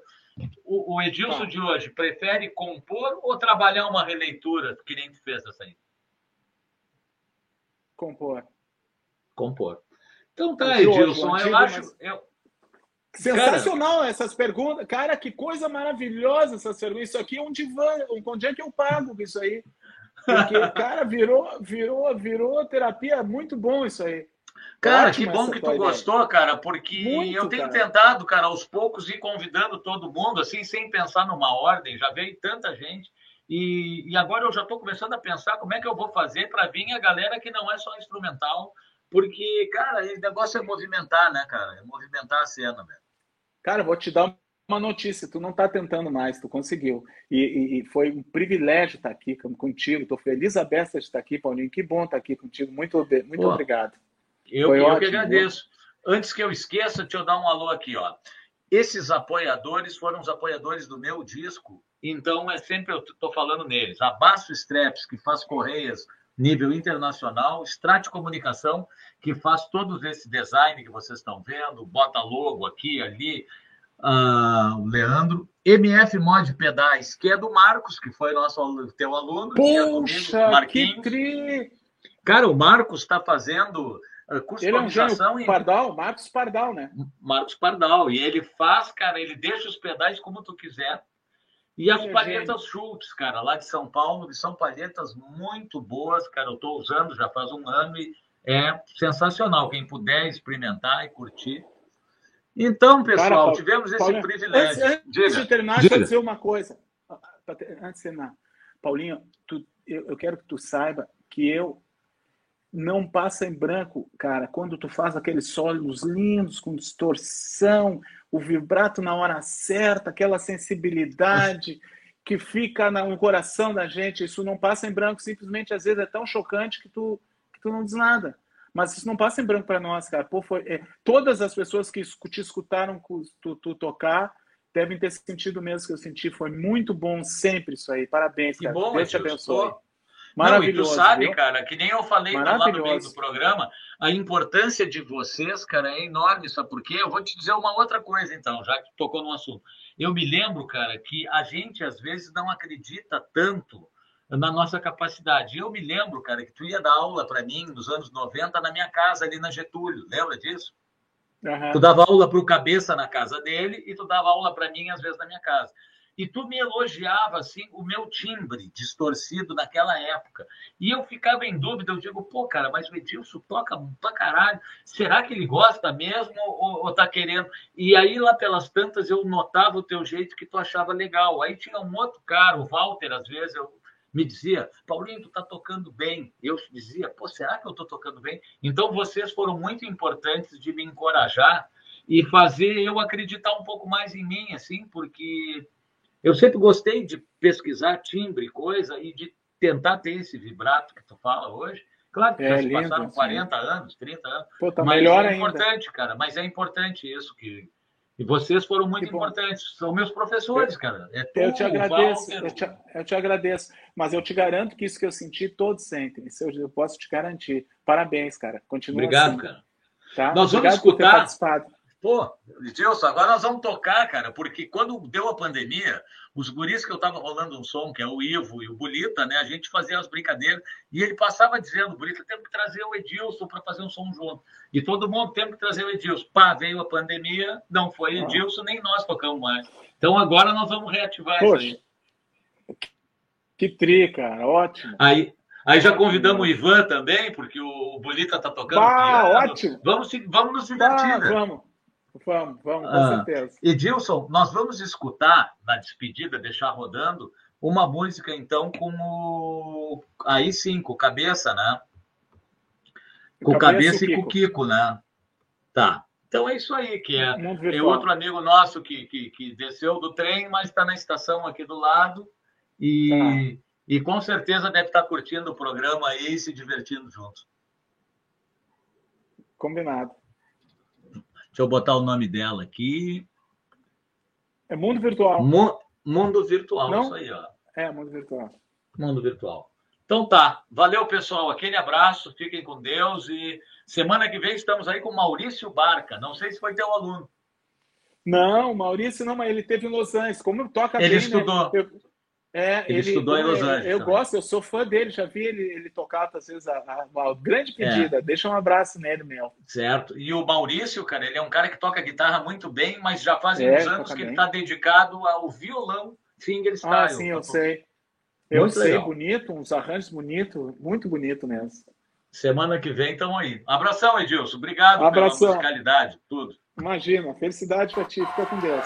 O, o Edilson Tá. de hoje prefere compor ou trabalhar uma releitura, que nem tu fez essa aí? Compor. Compor. Então tá, hoje, Edilson, eu acho. mas- Eu, Sensacional essas perguntas. Cara, que coisa maravilhosa essas perguntas. Isso aqui é um divã. Onde é que eu pago isso aí? Porque, cara, virou, virou, virou terapia. Muito bom isso aí. Cara, Ótima que bom que tu ideia. gostou, cara, porque Muito, eu tenho cara. tentado, cara, aos poucos ir convidando todo mundo, assim, sem pensar numa ordem. Já veio tanta gente. E, e agora eu já estou começando a pensar como é que eu vou fazer para vir a galera que não é só instrumental. Porque, cara, o negócio é movimentar, né, cara? É movimentar a cena, velho. Cara, vou te dar uma notícia. Tu não tá tentando mais, tu conseguiu. E, e- e foi um privilégio estar aqui com- contigo. Tô feliz a beça de estar aqui, Paulinho. Que bom estar aqui contigo. Muito, muito Pô. obrigado. Eu, Foi eu que ótimo, agradeço. Antes que eu esqueça, deixa eu dar um alô aqui, ó. Esses apoiadores foram os apoiadores do meu disco, então é sempre eu estou falando neles. Abaço Straps, que faz correias nível internacional, Strate Comunicação, que faz todos esse design que vocês estão vendo, bota logo aqui, ali, ah, o Leandro. MF Mod Pedais, que é do Marcos, que foi nosso teu aluno. tinha comigo, Poxa, que Marquinhos. tri! Cara, o Marcos está fazendo uh, Ele é um Pardal, Marcos Pardal, né? Marcos Pardal. E ele faz, cara, ele deixa os pedais como tu quiser. E as é palhetas Schultz, cara, lá de São Paulo, que são palhetas muito boas, cara. Eu estou usando já faz um ano e é sensacional. Quem puder experimentar e curtir. Então, pessoal, Cara, Paulo- tivemos esse Paulinho, privilégio. Antes, antes Diga. de terminar, diga. deixa eu dizer uma coisa. Antes de terminar. Paulinho, tu- eu, eu quero que tu saiba que eu não passa em branco, cara, quando tu faz aqueles solos lindos, com distorção, o vibrato na hora certa, aquela sensibilidade que fica no coração da gente, isso não passa em branco, simplesmente às vezes é tão chocante que tu, que tu não diz nada. Mas isso não passa em branco para nós, cara. Pô, foi, é, todas as pessoas que te escutaram cu- tu, tu tocar devem ter sentido o mesmo que eu senti. Foi muito bom sempre isso aí. Parabéns, Que cara. bom, Deus te abençoe. Maravilhoso. Não, e tu sabe, viu? cara, que nem eu falei lá no meio do programa, a importância de vocês, cara, é enorme, sabe por quê? Eu vou te dizer uma outra coisa, então, já que tu tocou no assunto. Eu me lembro, cara, que a gente às vezes não acredita tanto na nossa capacidade. Eu me lembro, cara, que tu ia dar aula para mim nos anos 90 na minha casa ali na Getúlio, lembra disso? Aham. Tu dava aula para o cabeça na casa dele e tu dava aula para mim às vezes na minha casa. E tu me elogiava assim o meu timbre distorcido naquela época. E eu ficava em dúvida, eu digo, pô, cara, mas o Edilson toca pra caralho. Será que ele gosta mesmo ou, ou tá querendo? E aí lá pelas tantas eu notava o teu jeito que tu achava legal. Aí tinha um outro cara, o Walter, às vezes eu me dizia, Paulinho, tu tá tocando bem. Eu dizia, pô, será que eu tô tocando bem? Então vocês foram muito importantes de me encorajar e fazer eu acreditar um pouco mais em mim, assim, porque eu sempre gostei de pesquisar timbre, coisa, e de tentar ter esse vibrato que tu fala hoje. Claro que É já se lindo, passaram sim. 40 anos, 30 anos, Pô, tá mas melhor é ainda. importante, cara. Mas é importante isso que e vocês foram muito Que bom. importantes. São meus professores, cara. É tu, Eu te agradeço, eu te, eu te agradeço, mas eu te garanto que isso que eu senti, todos sentem. Isso eu, eu posso te garantir. Parabéns, cara. Continua Obrigado, assim, cara. tá? Nós vamos Obrigado ter escutar. Pô, Edilson, agora nós vamos tocar, cara, porque quando deu a pandemia, os guris que eu tava rolando um som, que é o Ivo e o Bolita, né? A gente fazia as brincadeiras e ele passava dizendo, Bolita, temos que trazer o Edilson para fazer um som junto. E todo mundo temos que trazer o Edilson. Pá, veio a pandemia, não foi Ah. Edilson, nem nós tocamos mais. Então agora nós vamos reativar Poxa. isso aí. Que tri, cara. Ótimo. Aí, aí já convidamos o Ivan também, porque o Bolita tá tocando piano. ótimo. Vamos, vamos nos divertir, Ah, né? vamos, vamos, vamos, com Ah. certeza. Edilson, nós vamos escutar na despedida, deixar rodando, uma música então com o. Aí sim, com cabeça, né? Com o cabeça e com Kiko, né? Tá. Então é isso aí, que é. Tem virtual. outro amigo nosso que, que, que desceu do trem, mas está na estação aqui do lado. E, e com certeza deve estar curtindo o programa aí e se divertindo junto. Combinado. Deixa eu botar o nome dela aqui. É mundo virtual. Mu- Mundo virtual, Não? isso aí, ó. É, mundo virtual. Mundo virtual. Então tá. Valeu, pessoal. Aquele abraço. Fiquem com Deus. E semana que vem estamos aí com Maurício Barca. Não sei se foi teu aluno. Não, Maurício não, mas ele teve em Los Angeles. Como toca ele bem, né? estudou. Né? Eu, é, ele, ele, estudou em Los Angeles. Eu também. gosto, eu sou fã dele, já vi ele, ele tocar às vezes a, a, a grande é. pedida. É. Deixa um abraço nele, meu. Certo. E o Maurício, cara, ele é um cara que toca guitarra muito bem, mas já faz é, uns anos que ele está dedicado ao violão fingerstyle. Ah, sim, eu sei. Eu sei, legal. bonito, uns arranjos bonitos, muito bonito mesmo. Semana que vem estamos aí. Abração, Edilson. Obrigado Abração. pela musicalidade, tudo. Imagina, felicidade para ti. Fica com Deus.